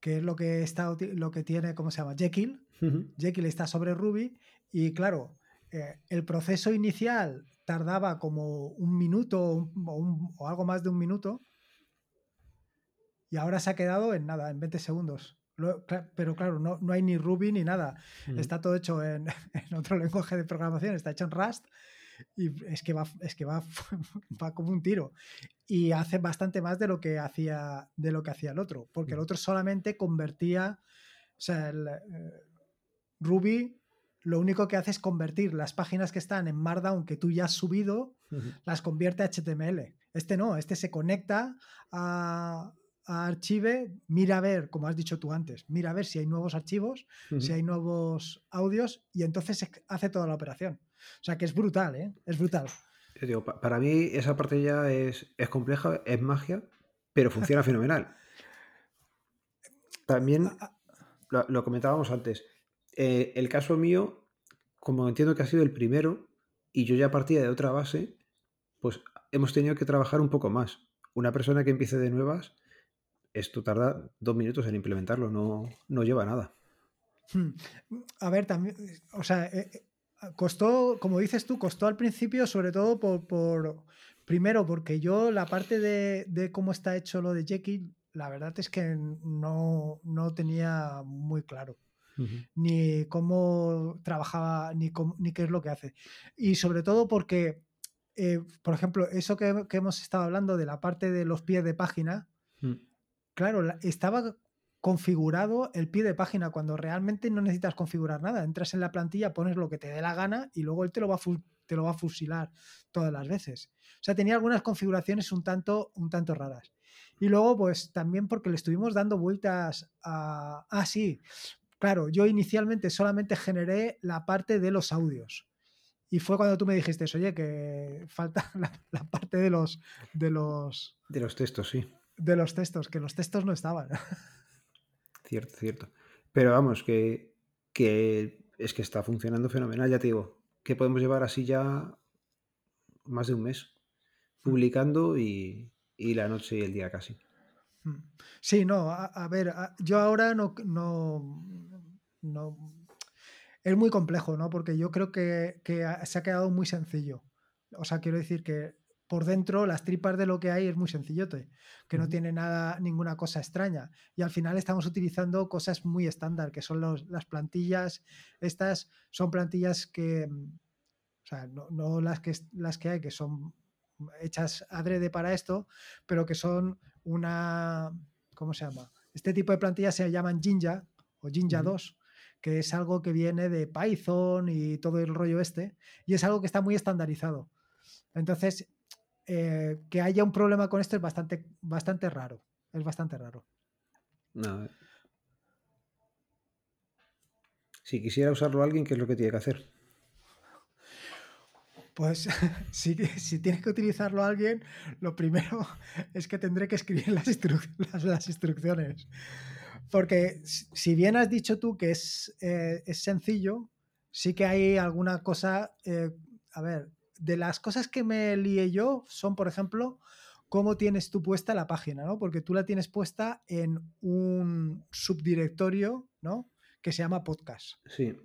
que es lo que está lo que tiene, ¿cómo se llama? Jekyll. Jekyll está sobre Ruby y claro, el proceso inicial tardaba como un minuto o, algo más de un minuto y ahora se ha quedado en nada, en 20 segundos. Pero claro, no, no, hay ni Ruby ni nada. Está todo hecho en, otro lenguaje de programación, está hecho en Rust y es que va, es que va, va como un tiro. Y hace bastante más de lo que hacía, de lo que hacía el otro, porque el otro solamente convertía, o sea, el, eh, Ruby lo único que hace es convertir las páginas que están en Markdown que tú ya has subido, las convierte a HTML. Este no, este se conecta a, Archive, mira a ver, como has dicho tú antes, mira a ver si hay nuevos archivos, si hay nuevos audios y entonces hace toda la operación. O sea que es brutal, ¿eh? Es brutal. digo, para mí esa parte ya es, es compleja, es magia, pero funciona fenomenal. También lo comentábamos antes eh, el caso mío, como entiendo que ha sido el primero, y yo ya partía de otra base, pues hemos tenido que trabajar un poco más. Una persona que empiece de nuevas, esto tarda dos minutos en implementarlo, no, no lleva nada. Hmm. A ver, también, o sea, eh, eh, costó, como dices tú, costó al principio, sobre todo por, primero, porque yo la parte de, de, cómo está hecho lo de Jekyll, la verdad es que no, no tenía muy claro ni cómo trabajaba, ni, ni qué es lo que hace. Y sobre todo porque, eh, por ejemplo, eso que, hemos estado hablando de la parte de los pies de página, mm. Claro, estaba configurado el pie de página cuando realmente no necesitas configurar nada. Entras en la plantilla, pones lo que te dé la gana y luego él te lo va a, te lo va a fusilar todas las veces. O sea, tenía algunas configuraciones un tanto, un tanto raras. Y luego, pues también porque le estuvimos dando vueltas a... Ah, sí, Claro, yo inicialmente solamente generé la parte de los audios. Y fue cuando tú me dijiste, oye, que falta la, parte de los, de los. De los textos, sí. De los textos, que los textos no estaban. Cierto, cierto. Pero vamos, que, que es que está funcionando fenomenal, ya te digo. Que podemos llevar así ya más de un mes. publicando y, la noche y el día casi. Mm. Sí, no, a, ver, yo ahora no, no, no, es muy complejo, ¿no? Porque yo creo que, se ha quedado muy sencillo. O sea, quiero decir que por dentro las tripas de lo que hay es muy sencillote, que no tiene nada, ninguna cosa extraña. Y al final estamos utilizando cosas muy estándar, que son las plantillas. Estas son plantillas que, o sea, no, las, que, las que hay, que son hechas adrede para esto, pero que son una, ¿cómo se llama? Este tipo de plantillas se llaman Jinja o Jinja 2, que es algo que viene de Python y todo el rollo este, y es algo que está muy estandarizado. Entonces, eh, que haya un problema con esto es bastante, bastante raro. Es bastante raro. No. Si quisiera usarlo alguien, ¿qué es lo que tiene que hacer? Pues si, si tienes que utilizarlo alguien, lo primero es que tendré que escribir las, las, instrucciones. Porque si bien has dicho tú que es, eh, es sencillo, sí que hay alguna cosa, eh, a ver, de las cosas que me lié yo son, por ejemplo, cómo tienes tú puesta la página, ¿no? Porque tú la tienes puesta en un subdirectorio, ¿no? Que se llama podcast. Sí.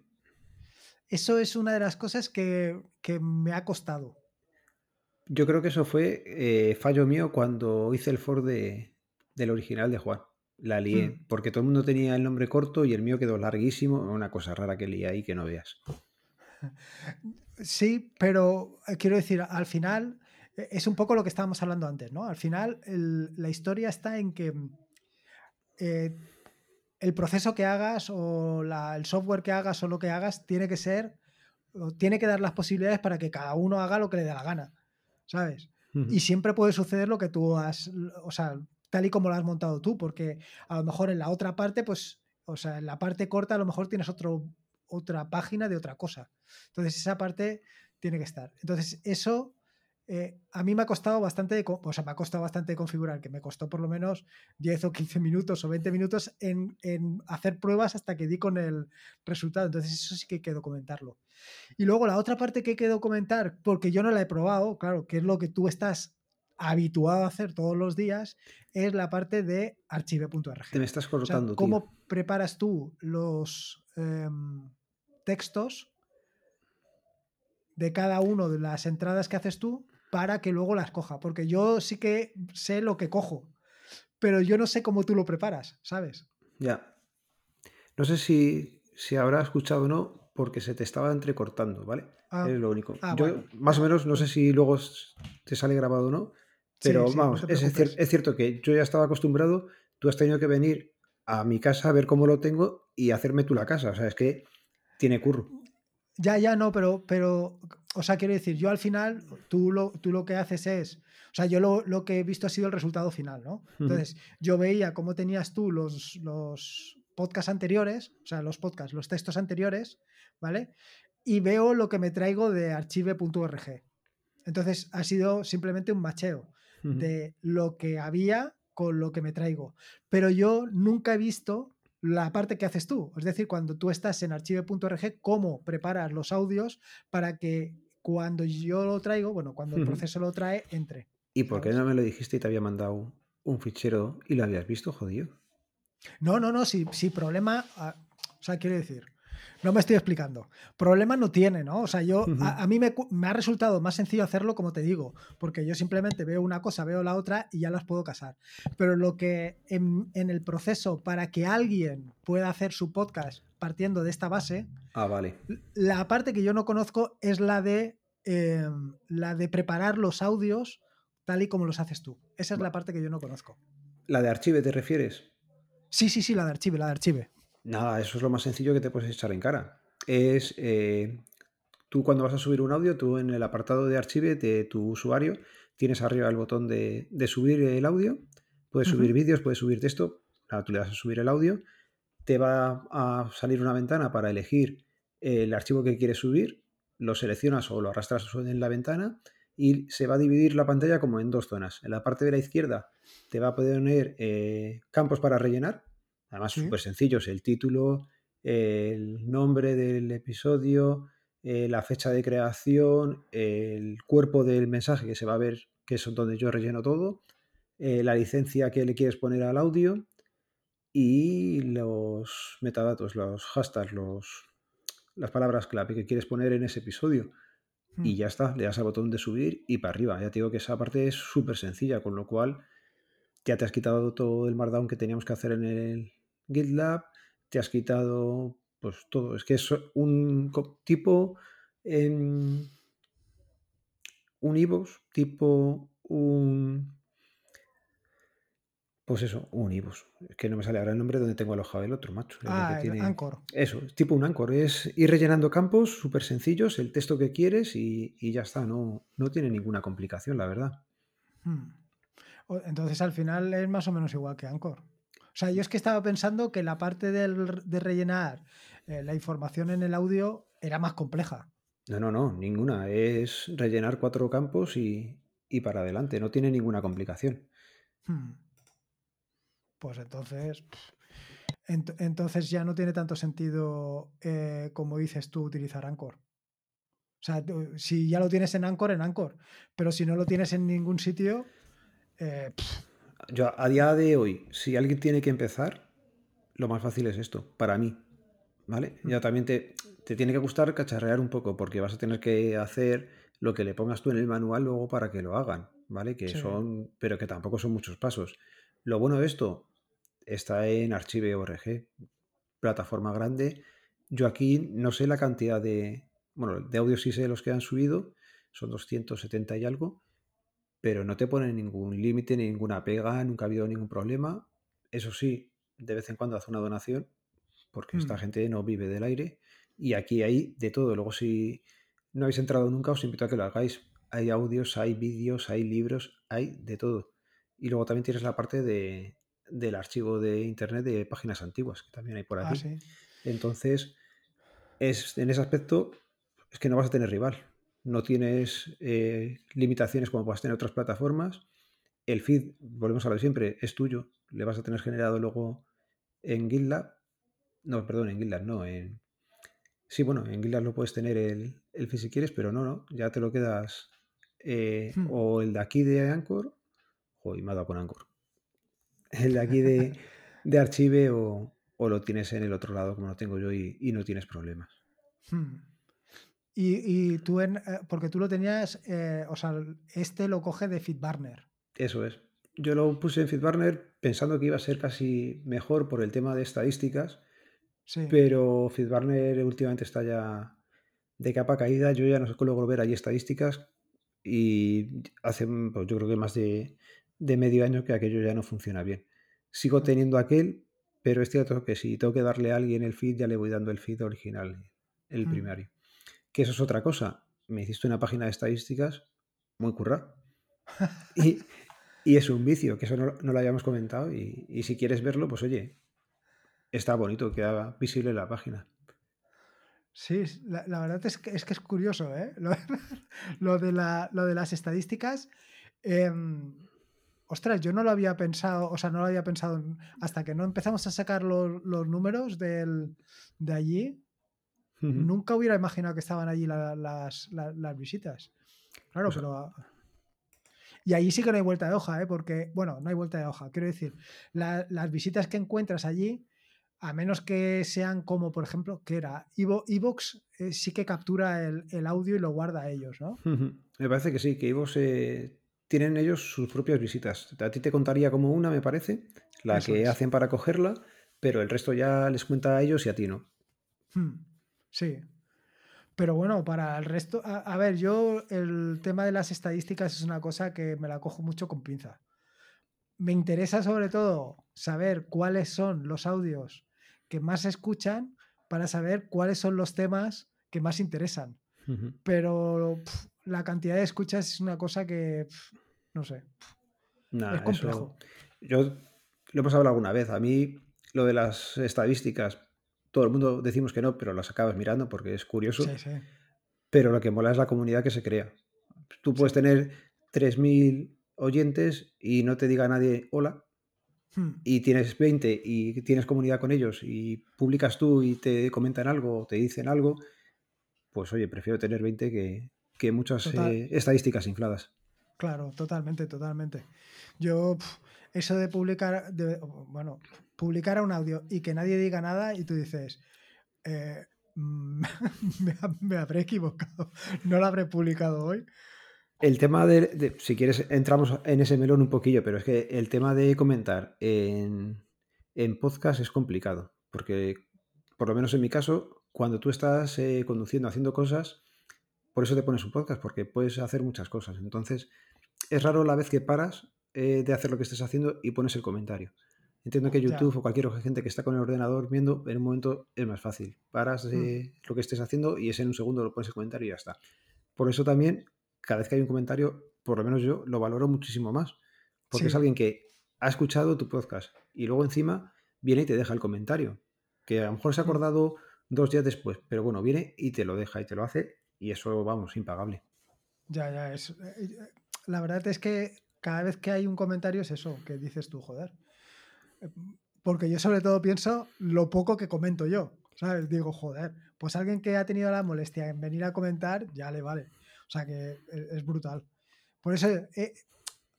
Eso es una de las cosas que, me ha costado. Yo creo que eso fue eh, fallo mío cuando hice el for de, del original de Juan. La lié, hmm. porque todo el mundo tenía el nombre corto y el mío quedó larguísimo. Una cosa rara que lié ahí que no veas. Sí, pero eh, quiero decir, al final e, es un poco lo que estábamos hablando antes, ¿no? Al final la historia está en que eh, el proceso que hagas o el software que hagas o lo que hagas tiene que ser, tiene que dar las posibilidades para que cada uno haga lo que le dé la gana, ¿sabes? Y siempre puede suceder lo que tú has, o sea, tal y como lo has montado tú, porque a lo mejor en la otra parte, pues, o sea, en la parte corta a lo mejor tienes otro, otra página de otra cosa. Entonces esa parte tiene que estar. Entonces eso eh, a mí me ha costado bastante, o sea, me ha costado bastante configurar, que me costó por lo menos 10 o 15 minutos o 20 minutos en, hacer pruebas hasta que di con el resultado. Entonces, eso sí que hay que documentarlo. Y luego la otra parte que hay que documentar, porque yo no la he probado, claro, que es lo que tú estás habituado a hacer todos los días, es la parte de archive.org. Te me estás cortando. ¿Cómo preparas tú los em, textos de cada uno de las entradas que haces tú para que luego las coja. Porque yo sí que sé lo que cojo, pero yo no sé cómo tú lo preparas, ¿sabes? Ya. No sé si, si habrá escuchado o no, porque se te estaba entrecortando, ¿vale? Ah. es lo único. Ah, yo, más o menos, no sé si luego te sale grabado o no, pero vamos, es, es, cierto que yo ya estaba acostumbrado, tú has tenido que venir a mi casa a ver cómo lo tengo y hacerme tú la casa. O sea, es que tiene curro. Ya, ya, no, pero, pero, o sea, quiero decir, yo al final, tú lo, tú lo que haces es, o sea, yo lo, que he visto ha sido el resultado final, ¿no? Entonces, yo veía cómo tenías tú los, los podcasts anteriores, o sea, los podcasts, los textos anteriores, ¿vale? Y veo lo que me traigo de archive.org. Entonces, ha sido simplemente un macheo de lo que había con lo que me traigo. Pero yo nunca he visto la parte que haces tú. Es decir, cuando tú estás en archive.org, cómo preparas los audios para que cuando yo lo traigo, bueno, cuando el proceso lo trae, entre. ¿Y por qué no me lo dijiste y te había mandado un fichero y lo habías visto, jodido? No, no, no, sí, sí, problema. Ah, o sea, quiero decir, no me estoy explicando. Problema no tiene, ¿no? O sea, yo, a, mí me, ha resultado más sencillo hacerlo, como te digo, porque yo simplemente veo una cosa, veo la otra y ya las puedo casar. Pero lo que en, el proceso para que alguien pueda hacer su podcast partiendo de esta base, ah, vale. la parte que yo no conozco es la de, em, la de preparar los audios tal y como los haces tú. Esa es la parte que yo no conozco. ¿La de archive te refieres? Sí, sí, sí, la de archive, la de archive. Nada, eso es lo más sencillo que te puedes echar en cara. Es eh, tú cuando vas a subir un audio, tú en el apartado de archive de tu usuario tienes arriba el botón de, subir el audio. Puedes subir vídeos, puedes subir texto. tú le das a subir el audio. Te va a salir una ventana para elegir el archivo que quieres subir. Lo seleccionas o lo arrastras en la ventana y se va a dividir la pantalla como en dos zonas. En la parte de la izquierda te va a poner eh, campos para rellenar Además, súper sencillos. El título, el nombre del episodio, eh, la fecha de creación, el cuerpo del mensaje que se va a ver que es donde yo relleno todo, eh, la licencia que le quieres poner al audio y los metadatos, los hashtags, los, las palabras clave que quieres poner en ese episodio. Y hmm. ya está, le das al botón de subir y para arriba. Ya te digo que esa parte es súper sencilla, con lo cual ya te has quitado todo el markdown que teníamos que hacer en el GitLab, te has quitado pues todo. Es que es un tipo en un ibos, tipo un pues eso, un ibos. Es que no me sale ahora el nombre donde tengo alojado el otro, macho. ah, el Anchor. Eso, tipo un Anchor. Es ir rellenando campos súper sencillos, el texto que quieres y, ya está. No, no tiene ninguna complicación, la verdad. Hmm. Entonces al final es más o menos igual que Anchor. O sea, yo es que estaba pensando que la parte de rellenar eh, la información en el audio era más compleja. No, no, no, ninguna. Es rellenar cuatro campos y, para adelante. No tiene ninguna complicación. Hmm. Pues entonces. entonces ya no tiene tanto sentido, eh, como dices tú, utilizar Anchor. O sea, si ya lo tienes en Anchor, en Anchor. Pero si no lo tienes en ningún sitio, eh, Yo a día de hoy, si alguien tiene que empezar, lo más fácil es esto, para mí. ¿Vale? Ya también te, tiene que gustar cacharrear un poco, porque vas a tener que hacer lo que le pongas tú en el manual luego para que lo hagan, ¿vale? Que son, pero que tampoco son muchos pasos. Lo bueno de esto está en Archive.org, plataforma grande. Yo aquí no sé la cantidad de, bueno, de audios sí sé los que han subido, son 270 y algo, pero no te pone ningún límite, ninguna pega, nunca ha habido ningún problema. Eso sí, de vez en cuando hace una donación, porque esta mm. gente no vive del aire. Y aquí hay de todo. Luego, si no habéis entrado nunca, os invito a que lo hagáis. Hay audios, hay vídeos, hay libros, hay de todo. Y luego también tienes la parte de, del archivo de internet de páginas antiguas, que también hay por ah, aquí. Entonces, es, en ese aspecto, es que no vas a tener rival no tienes eh, limitaciones como puedas tener otras plataformas. El feed, volvemos a ver siempre, es tuyo. Le vas a tener generado luego en GitLab. No, perdón, en GitLab no. En... Sí, bueno, en GitLab lo puedes tener el, el feed si quieres, pero no, no. Ya te lo quedas eh, hmm. o el de aquí de Anchor. Joder, me ha dado con Anchor. El de aquí de, de Archive o, lo tienes en el otro lado como lo tengo yo y, no tienes problemas. Hmm. Y, tú, en, eh, porque tú lo tenías, eh, o sea, este lo coge de FitBurner. Eso es. Yo lo puse en FitBurner pensando que iba a ser casi mejor por el tema de estadísticas, sí. pero FitBurner últimamente está ya de capa caída. Yo ya no sé logro ver ahí estadísticas y hace, pues yo creo que más de, medio año que aquello ya no funciona bien. Sigo mm. teniendo aquel, pero es cierto que si tengo que darle a alguien el feed, ya le voy dando el feed original, el mm. primario que eso es otra cosa. Me hiciste una página de estadísticas muy curra. y, es un vicio, que eso no, lo habíamos comentado. Y, si quieres verlo, pues oye, está bonito, queda visible la página. Sí, la, verdad es que, es que es curioso, ¿eh? Lo, de, lo de las estadísticas. Em, ostras, yo no lo había pensado, o sea, no lo había pensado hasta que no empezamos a sacar los, números de allí. Nunca hubiera imaginado que estaban allí las, visitas. Claro, pero. Ah, y ahí sí que no hay vuelta de hoja, ¿eh? porque, bueno, no hay vuelta de hoja. Quiero decir, las visitas que encuentras allí, a menos que sean como, por ejemplo, que era Evox, eh, sí que captura el, audio y lo guarda a ellos, ¿no? Me parece que sí, que Evox eh, tienen ellos sus propias visitas. A ti te contaría como una, me parece, la que hacen para cogerla, pero el resto ya les cuenta a ellos y a ti no. Hmm. Sí. Pero bueno, para el resto, a, ver, yo el tema de las estadísticas es una cosa que me la cojo mucho con pinza. Me interesa sobre todo saber cuáles son los audios que más se escuchan para saber cuáles son los temas que más interesan. Pero la cantidad de escuchas es una cosa que, no sé, es complejo. yo lo hemos hablado alguna vez. A mí lo de las estadísticas todo el mundo decimos que no, pero las acabas mirando porque es curioso. Pero lo que mola es la comunidad que se crea. Tú puedes tener 3.000 oyentes y no te diga nadie hola. Hmm. Y tienes 20 y tienes comunidad con ellos y publicas tú y te comentan algo o te dicen algo. Pues oye, prefiero tener 20 que, muchas eh, estadísticas infladas. Claro, totalmente, totalmente. Yo, eso de publicar, bueno, publicar un audio y que nadie diga nada y tú dices, eh, me, habré equivocado, no lo habré publicado hoy. El tema de, si quieres, entramos en ese melón un poquillo, pero es que el tema de comentar en, podcast es complicado, porque por lo menos en mi caso, cuando tú estás eh, conduciendo, haciendo cosas, por eso te pones un podcast, porque puedes hacer muchas cosas. Entonces, es raro la vez que paras eh, de hacer lo que estés haciendo y pones el comentario. Entiendo que YouTube o cualquier gente que está con el ordenador viendo, en un momento es más fácil. Paras mm. lo que estés haciendo y es en un segundo lo pones el comentario y ya está. Por eso también, cada vez que hay un comentario, por lo menos yo lo valoro muchísimo más. Porque es alguien que ha escuchado tu podcast y luego encima viene y te deja el comentario. Que a lo mejor se ha mm. acordado dos días después, pero bueno, viene y te lo deja y te lo hace y eso, vamos, impagable. Ya, ya, es, eh, eh, la verdad es que cada vez que hay un comentario es eso, que dices tú, joder porque yo sobre todo pienso lo poco que comento yo, ¿sabes? Digo, joder, pues alguien que ha tenido la molestia en venir a comentar, ya le vale. O sea que e, es brutal. Por eso, eh,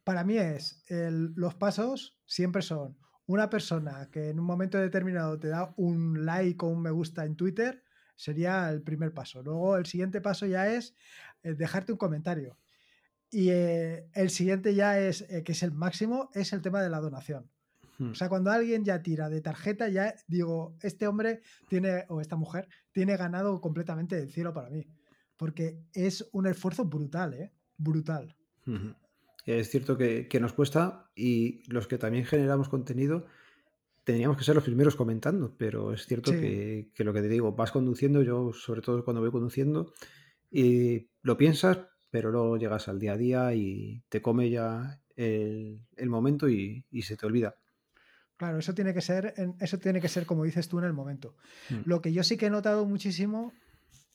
para mí es, los pasos siempre son una persona que en un momento determinado te da un like o un me gusta en Twitter, sería el primer paso. Luego el siguiente paso ya es eh, dejarte un comentario. Y eh, el siguiente ya es, que es el máximo, es el tema de la donación. Hmm. O sea, cuando alguien ya tira de tarjeta, ya digo, este hombre tiene, o esta mujer, tiene ganado completamente el cielo para mí. Porque es un esfuerzo brutal, ¿eh? Brutal. Es cierto que, nos cuesta y los que también generamos contenido tendríamos que ser los primeros comentando, pero es cierto que, lo que te digo, vas conduciendo, yo sobre todo cuando voy conduciendo, y lo piensas, pero luego llegas al día a día y te come ya el, momento y, se te olvida. Claro, eso tiene que ser, eso tiene que ser como dices tú en el momento. Mm. Lo que yo sí que he notado muchísimo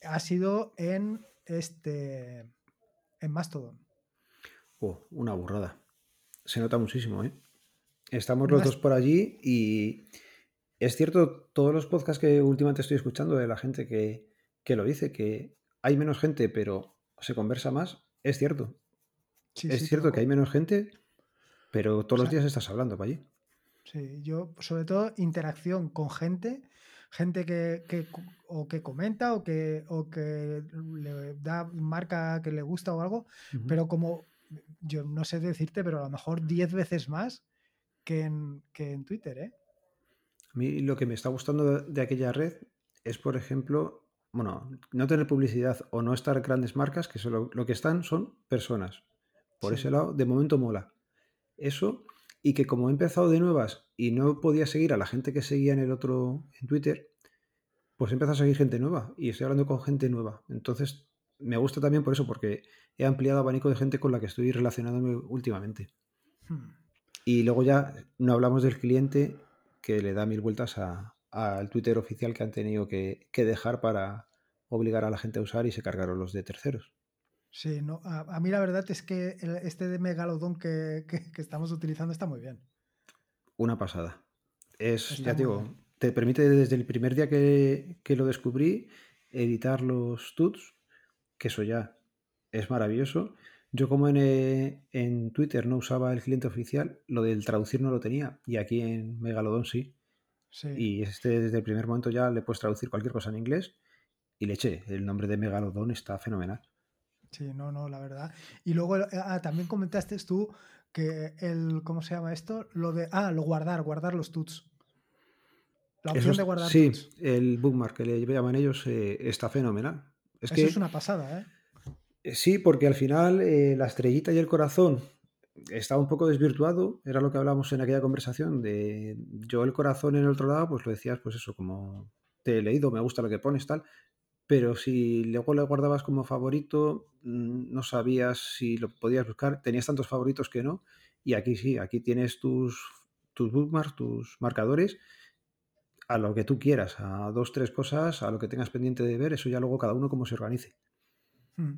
ha sido en este en Mastodon. Oh, una burrada. Se nota muchísimo, ¿eh? Estamos los dos por allí y es cierto, todos los podcasts que últimamente estoy escuchando de la gente que, lo dice, que hay menos gente, pero se conversa más, es cierto. es cierto que hay menos gente, pero todos los días estás hablando para allí. Sí, yo sobre todo interacción con gente, gente que, o que comenta o que, o que le da marca que le gusta o algo, pero como yo no sé decirte, pero a lo mejor 10 veces más que en, que en Twitter, ¿eh? A mí lo que me está gustando de, aquella red es, por ejemplo, bueno, no tener publicidad o no estar grandes marcas, que solo, lo que están son personas. Por ese lado, de momento mola. Eso y que como he empezado de nuevas y no podía seguir a la gente que seguía en el otro en Twitter, pues he empezado a seguir gente nueva y estoy hablando con gente nueva. Entonces, me gusta también por eso, porque he ampliado abanico de gente con la que estoy relacionándome últimamente. Hmm. Y luego ya no hablamos del cliente que le da mil vueltas al Twitter oficial que han tenido que, que, dejar para obligar a la gente a usar y se cargaron los de terceros. Sí, no, a, mí la verdad es que este de megalodón que, estamos utilizando está muy bien. Una pasada. Es, ya digo, te permite desde el primer día que, lo descubrí editar los tuts, que eso ya es maravilloso. Yo como en, eh, en, Twitter no usaba el cliente oficial, lo del traducir no lo tenía y aquí en Megalodon sí. Sí. Y este desde el primer momento ya le puedes traducir cualquier cosa en inglés y le eché. El nombre de Megalodon está fenomenal. Sí, no, no, la verdad. Y luego eh, ah, también comentaste tú que el, ¿cómo se llama esto? Lo de, ah, lo guardar, guardar los tuts. La opción de guardar Sí, el bookmark que le llaman ellos eh, está fenomenal. Es Eso es una pasada, ¿eh? ¿eh? Sí, porque al final la estrellita y el corazón estaba un poco desvirtuado, era lo que hablábamos en aquella conversación de yo el corazón en el otro lado, pues lo decías, pues eso, como te he leído, me gusta lo que pones, tal, pero si luego le guardabas como favorito, mm, no sabías si lo podías buscar, tenías tantos favoritos que no, y aquí sí, aquí tienes tus, tus bookmarks, tus marcadores, a lo que tú quieras, a dos, tres cosas, a lo que tengas pendiente de ver, eso ya luego cada uno como se organice. Hmm.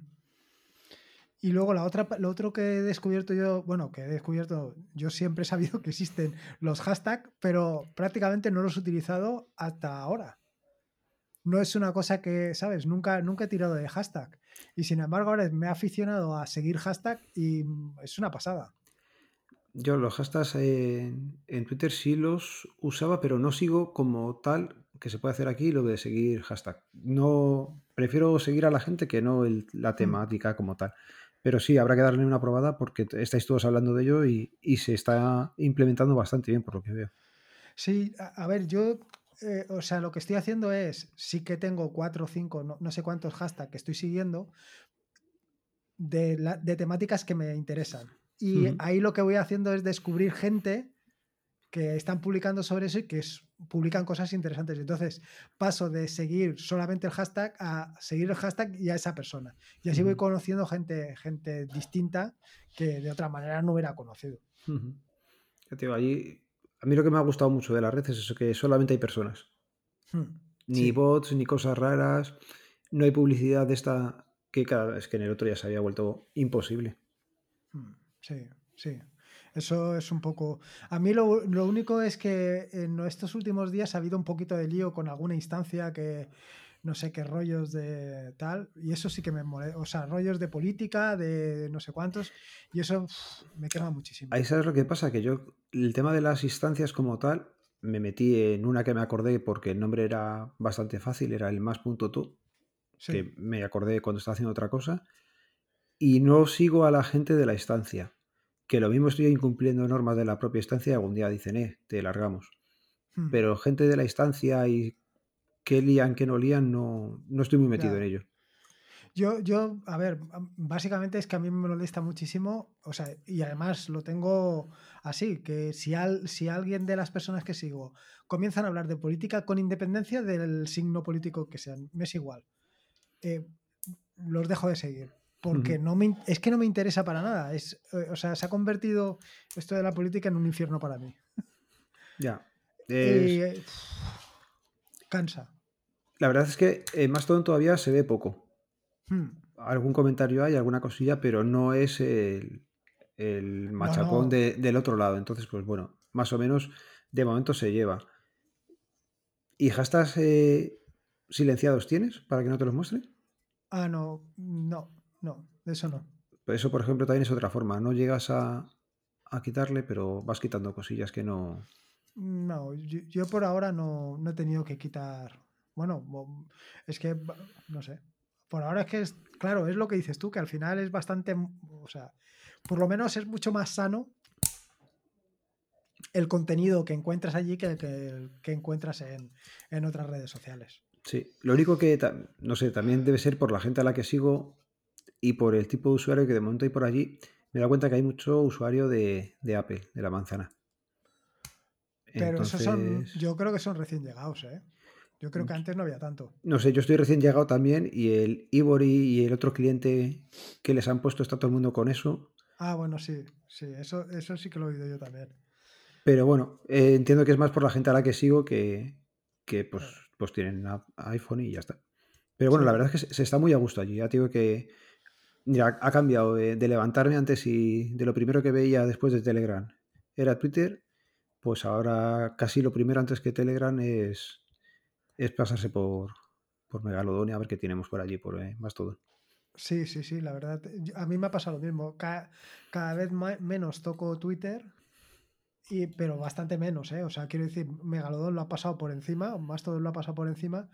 Y luego la otra, lo otro que he descubierto yo, bueno, que he descubierto, yo siempre he sabido que existen los hashtags, pero prácticamente no los he utilizado hasta ahora. no es una cosa que, ¿sabes? Nunca, nunca he tirado de hashtag. Y sin embargo, ahora me he aficionado a seguir hashtag y es una pasada. Yo los hashtags en, Twitter sí los usaba, pero no sigo como tal que se puede hacer aquí lo de seguir hashtag. No prefiero seguir a la gente que no la mm. temática como tal. Pero sí, habrá que darle una probada porque estáis todos hablando de ello y, se está implementando bastante bien por lo que veo. Sí, a, ver, yo, eh, o sea, lo que estoy haciendo es, sí que tengo cuatro o cinco, no, sé cuántos hashtags que estoy siguiendo de, de temáticas que me interesan. Y ahí lo que voy haciendo es descubrir gente que están publicando sobre eso y que publican cosas interesantes. Entonces paso de seguir solamente el hashtag a seguir el hashtag y a esa persona. Y así voy conociendo gente, gente distinta que de otra manera no hubiera conocido. allí, a mí lo que me ha gustado mucho de la red es eso, que solamente hay personas. Hmm, ni bots, ni cosas raras. No hay publicidad de esta que cada vez que en el otro ya se había vuelto imposible. Hmm, sí, sí. Eso es un poco... A mí lo, único es que en estos últimos días ha habido un poquito de lío con alguna instancia que no sé qué rollos de tal, y eso sí que me molesta, o sea, rollos de política, de no sé cuántos, y eso me quema muchísimo. Ahí sabes lo que pasa, que yo, el tema de las instancias como tal, me metí en una que me acordé porque el nombre era bastante fácil, era el más.to, que me acordé cuando estaba haciendo otra cosa, y no sigo a la gente de la instancia que lo mismo estoy incumpliendo normas de la propia instancia y algún día dicen, eh, te largamos. Hmm. Pero gente de la instancia y qué lían, qué no lían, no, no estoy muy metido en ello. Yo, yo, a ver, básicamente es que a mí me molesta muchísimo, o sea, y además lo tengo así, que si, al, si alguien de las personas que sigo comienzan a hablar de política con independencia del signo político que sean, me es igual, eh, los dejo de seguir porque no me, es que no me interesa para nada. Es, eh, o sea, se ha convertido esto de la política en un infierno para mí. Ya. Eh, cansa. La verdad es que en Mastodon todavía se ve poco. Hmm. Algún comentario hay, alguna cosilla, pero no es el, machacón del otro lado. Entonces, pues bueno, más o menos de momento se lleva. ¿Y hashtags eh, silenciados tienes para que no te los muestre? Ah, no, no. No, eso no. Eso, por ejemplo, también es otra forma. No llegas a, quitarle, pero vas quitando cosillas que no. No, yo, por ahora no, he tenido que quitar. Bueno, es que, no sé. Por ahora es que es, claro, es lo que dices tú, que al final es bastante, o sea, por lo menos es mucho más sano el contenido que encuentras allí que el que, encuentras en, en, otras redes sociales. Sí, lo único que, no sé, también debe ser por la gente a la que sigo y por el tipo de usuario que de momento hay por allí, me da cuenta que hay mucho usuario de, Apple, de la manzana. Pero esos son, yo creo que son recién llegados, ¿eh? Yo creo que antes no había tanto. No sé, yo estoy recién llegado también y el Ivory y el otro cliente que les han puesto está todo el mundo con eso. Ah, bueno, sí, sí, eso, eso sí que lo he oído yo también. Pero bueno, eh, entiendo que es más por la gente a la que sigo que, pues, pues tienen iPhone y ya está. Pero bueno, la verdad es que se, está muy a gusto allí. Ya digo que Mira, ha cambiado de, levantarme antes y de lo primero que veía después de Telegram era Twitter, pues ahora casi lo primero antes que Telegram es, es pasarse por, por Megalodonia a ver qué tenemos por allí, por eh, más todo. Sí, sí, sí, la verdad. A mí me ha pasado lo mismo. Cada, vez menos toco Twitter, y, pero bastante menos, ¿eh? O sea, quiero decir, Megalodon lo ha pasado por encima, más todo lo ha pasado por encima,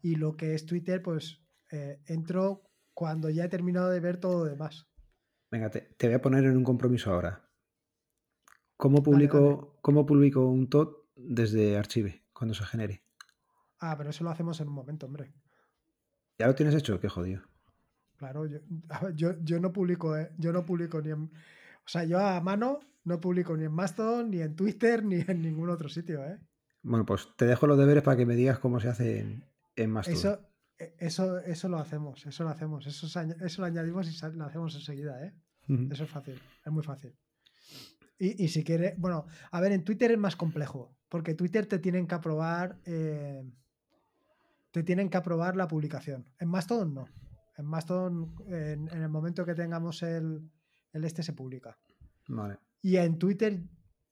y lo que es Twitter, pues eh, entro cuando ya he terminado de ver todo lo demás. Venga, te, voy a poner en un compromiso ahora. ¿Cómo publico, ¿cómo publico un TOT desde Archive cuando se genere? Ah, pero eso lo hacemos en un momento, hombre. ¿Ya lo tienes hecho? Qué jodido. Claro, yo, yo, no publico, eh, yo no publico ni en. O sea, yo a mano no publico ni en Mastodon, ni en Twitter, ni en ningún otro sitio, ¿eh? Bueno, pues te dejo los deberes para que me digas cómo se hace en, en Mastodon. Eso, eso, eso lo hacemos, eso lo hacemos, eso, eso lo añadimos y lo hacemos enseguida, ¿eh? Eso es fácil, es muy fácil. Y, si quiere, bueno, a ver, en Twitter es más complejo, porque Twitter te tienen que aprobar, eh, te tienen que aprobar la publicación. En Mastodon no. En Mastodon, en, el momento que tengamos el, este, se publica. Vale. Y en Twitter,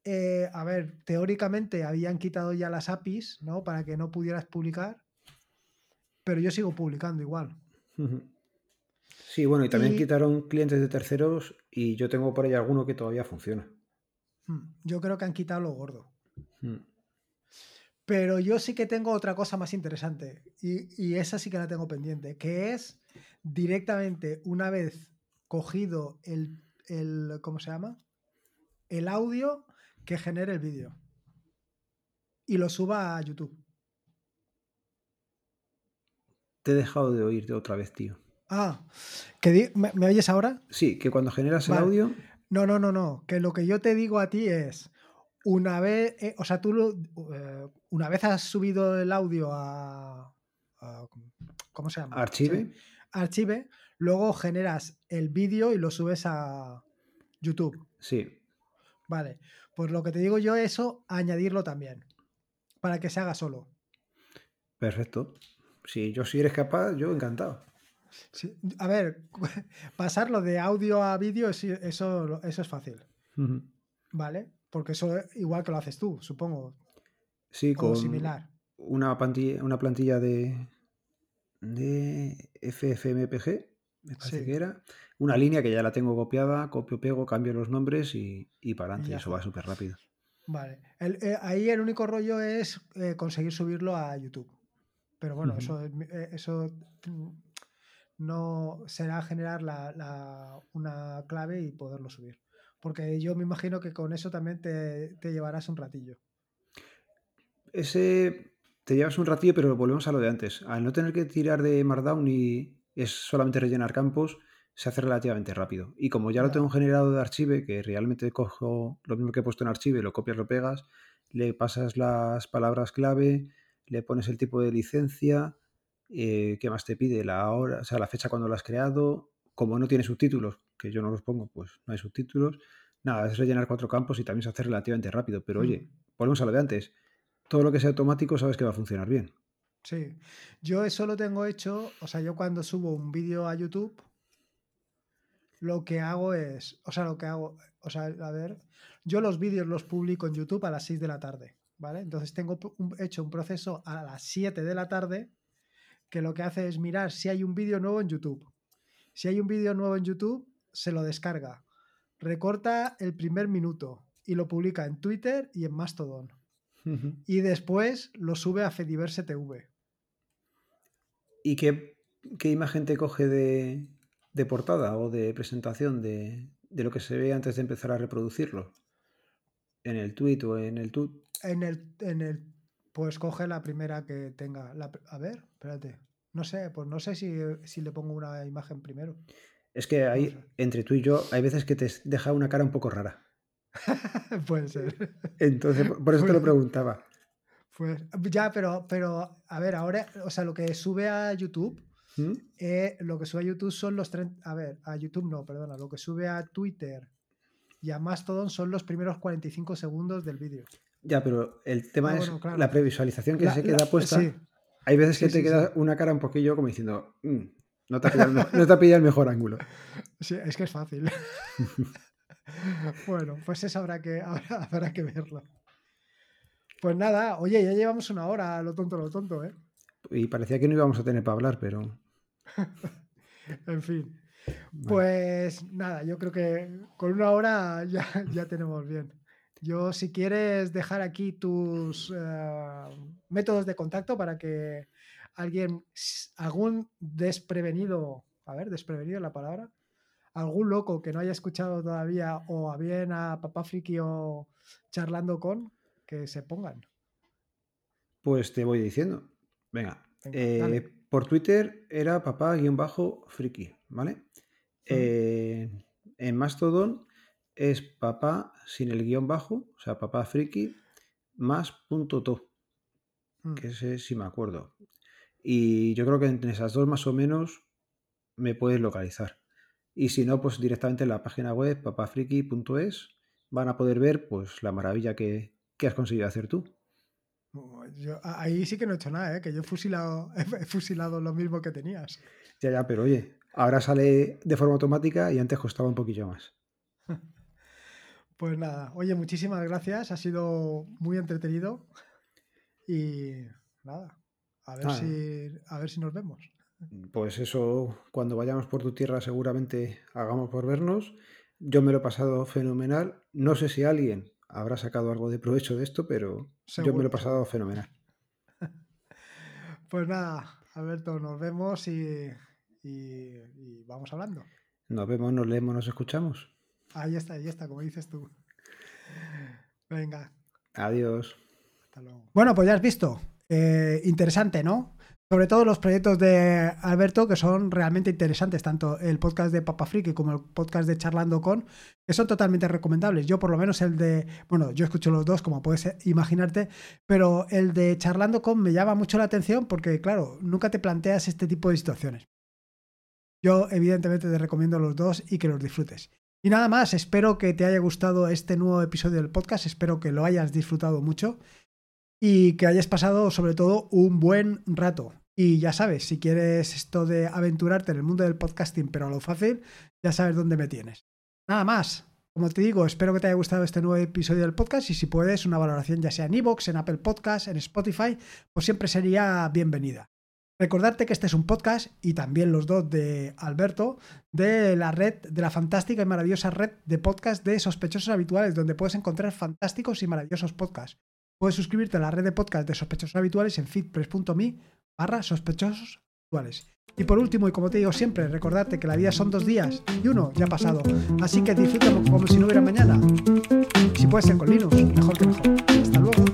eh, a ver, teóricamente habían quitado ya las APIs, ¿no? Para que no pudieras publicar pero yo sigo publicando igual. Sí, bueno, y también quitaron clientes de terceros y yo tengo por ahí alguno que todavía funciona. Hmm, yo creo que han quitado lo gordo. Hmm. Pero yo sí que tengo otra cosa más interesante y, esa sí que la tengo pendiente, que es directamente una vez cogido el, el ¿cómo se llama? El audio que genere el vídeo y lo suba a YouTube. Te he dejado de oírte otra vez, tío. Ah, ¿que ¿me, oyes ahora? Sí, que cuando generas el audio. No, no, no, no. Que lo que yo te digo a ti es. Una vez. Eh, o sea, tú eh, una vez has subido el audio a. ¿Cómo se llama? Archive. Archive. Luego generas el vídeo y lo subes a YouTube. Sí. Vale. Pues lo que te digo yo es eso, añadirlo también. Para que se haga solo. Perfecto. Si yo si eres capaz, yo encantado. A ver, pasarlo de audio a vídeo, eso, eso es fácil. ¿Vale? Porque eso igual que lo haces tú, supongo. Sí, con similar. Una plantilla, una plantilla de, de FFmpg, me parece que era. Una línea que ya la tengo copiada, copio, pego, cambio los nombres y, para adelante. eso va súper rápido. Vale. Eh, ahí el único rollo es eh, conseguir subirlo a YouTube. Pero bueno, eso, eh, eso no será generar una clave y poderlo subir. Porque yo me imagino que con eso también te, llevarás un ratillo. Ese te llevas un ratillo, pero volvemos a lo de antes. Al no tener que tirar de Markdown y es solamente rellenar campos, se hace relativamente rápido. Y como ya lo tengo generado de Archive, que realmente cojo lo mismo que he puesto en Archive, lo copias, lo pegas, le pasas las palabras clave, le pones el tipo de licencia, eh, ¿Qué más te pide? La hora, o sea, la fecha cuando lo has creado. Como no tiene subtítulos, que yo no los pongo, pues no hay subtítulos. Nada, es rellenar cuatro campos y también se hace relativamente rápido. Pero oye, mm. ponemos a lo de antes. Todo lo que sea automático sabes que va a funcionar bien. Sí. Yo eso lo tengo hecho, o sea, yo cuando subo un vídeo a YouTube, lo que hago es, o sea, lo que hago, o sea, a ver, yo los vídeos los publico en YouTube a las 6 de la tarde, ¿vale? Entonces tengo hecho un proceso a las 7 de la tarde que lo que hace es mirar si hay un vídeo nuevo en YouTube. Si hay un vídeo nuevo en YouTube, se lo descarga, recorta el primer minuto y lo publica en Twitter y en Mastodon. Y después lo sube a Fediverse TV. ¿Y qué, imagen te coge de, portada o de presentación de, lo que se ve antes de empezar a reproducirlo? ¿En el tweet o en el tut? En el, en el pues coge la primera que tenga. a ver, espérate. No sé, pues no sé si, le pongo una imagen primero. Es que hay, entre tú y yo, hay veces que te deja una cara un poco rara. Puede ser. Entonces, por eso te lo preguntaba. Pues ya, pero, pero, a ver, ahora, o sea, lo que sube a YouTube, ¿Mm? eh, lo que sube a YouTube son los 30, a ver, a YouTube no, perdona, lo que sube a Twitter y a Mastodon son los primeros 45 segundos del vídeo. Ya, pero el tema ah, es la previsualización que se queda puesta. Hay veces que te queda una cara un poquillo como diciendo, mm, no, te ha pillado, el mejor ángulo. Sí, es que es fácil. bueno, pues eso habrá que, habrá que verlo. Pues nada, oye, ya llevamos una hora, lo tonto, lo tonto, ¿eh? Y parecía que no íbamos a tener para hablar, pero. en fin. Pues nada, yo creo que con una hora ya, ya tenemos bien. Yo, si quieres dejar aquí tus eh, métodos de contacto para que alguien, algún desprevenido, a ver, desprevenido la palabra, algún loco que no haya escuchado todavía o a bien a Papá Friki o charlando con, que se pongan. Pues te voy diciendo. Venga. Eh, por Twitter era papá-friki, ¿vale? Eh, en Mastodon es papá sin el guion bajo, o sea, papá friki, más punto to, mm. que ese sí me acuerdo. Y yo creo que entre esas dos más o menos me puedes localizar. Y si no, pues directamente en la página web papafriki.es van a poder ver pues la maravilla que, has conseguido hacer tú. ahí sí que no he hecho nada, ¿eh? que yo he fusilado, he fusilado lo mismo que tenías. Ya, ya, pero oye, ahora sale de forma automática y antes costaba un poquillo más. Pues nada, oye, muchísimas gracias, ha sido muy entretenido y nada, A ver, si, a ver si nos vemos. Pues eso, cuando vayamos por tu tierra seguramente hagamos por vernos. Yo me lo he pasado fenomenal. No sé si alguien habrá sacado algo de provecho de esto, pero yo me lo he pasado fenomenal. Pues nada, Alberto, nos vemos y, vamos hablando. Nos vemos, nos leemos, nos escuchamos. Ahí está, ahí está, como dices tú. Venga. Adiós. Hasta luego. Bueno, pues ya has visto. Eh, interesante, ¿no? Sobre todo los proyectos de Alberto que son realmente interesantes, tanto el podcast de Papa Friki como el podcast de Charlando con, que son totalmente recomendables. Yo por lo menos el de, bueno, yo escucho los dos, como puedes imaginarte, pero el de Charlando con me llama mucho la atención porque, claro, nunca te planteas este tipo de situaciones. Yo evidentemente te recomiendo los dos y que los disfrutes. Y nada más, espero que te haya gustado este nuevo episodio del podcast, espero que lo hayas disfrutado mucho y que hayas pasado sobre todo un buen rato. Y ya sabes, si quieres esto de aventurarte en el mundo del podcasting, pero a lo fácil, ya sabes dónde me tienes. Nada más. Como te digo, espero que te haya gustado este nuevo episodio del podcast y si puedes, una valoración ya sea en iVoox, en Apple Podcasts, en Spotify, pues siempre sería bienvenida. Recordarte que este es un podcast y también los dos de Alberto de la red, de la fantástica y maravillosa red de podcast de sospechosos habituales, donde puedes encontrar fantásticos y maravillosos podcasts. Puedes suscribirte a la red de podcast de sospechosos habituales en feedpress.me barra sospechosos actuales. Y por último, y como te digo siempre, recordarte que la vida son dos días y uno ya ha pasado. Así que disfrútalo como si no hubiera mañana. Si puede ser con Linux, mejor que mejor. Hasta luego.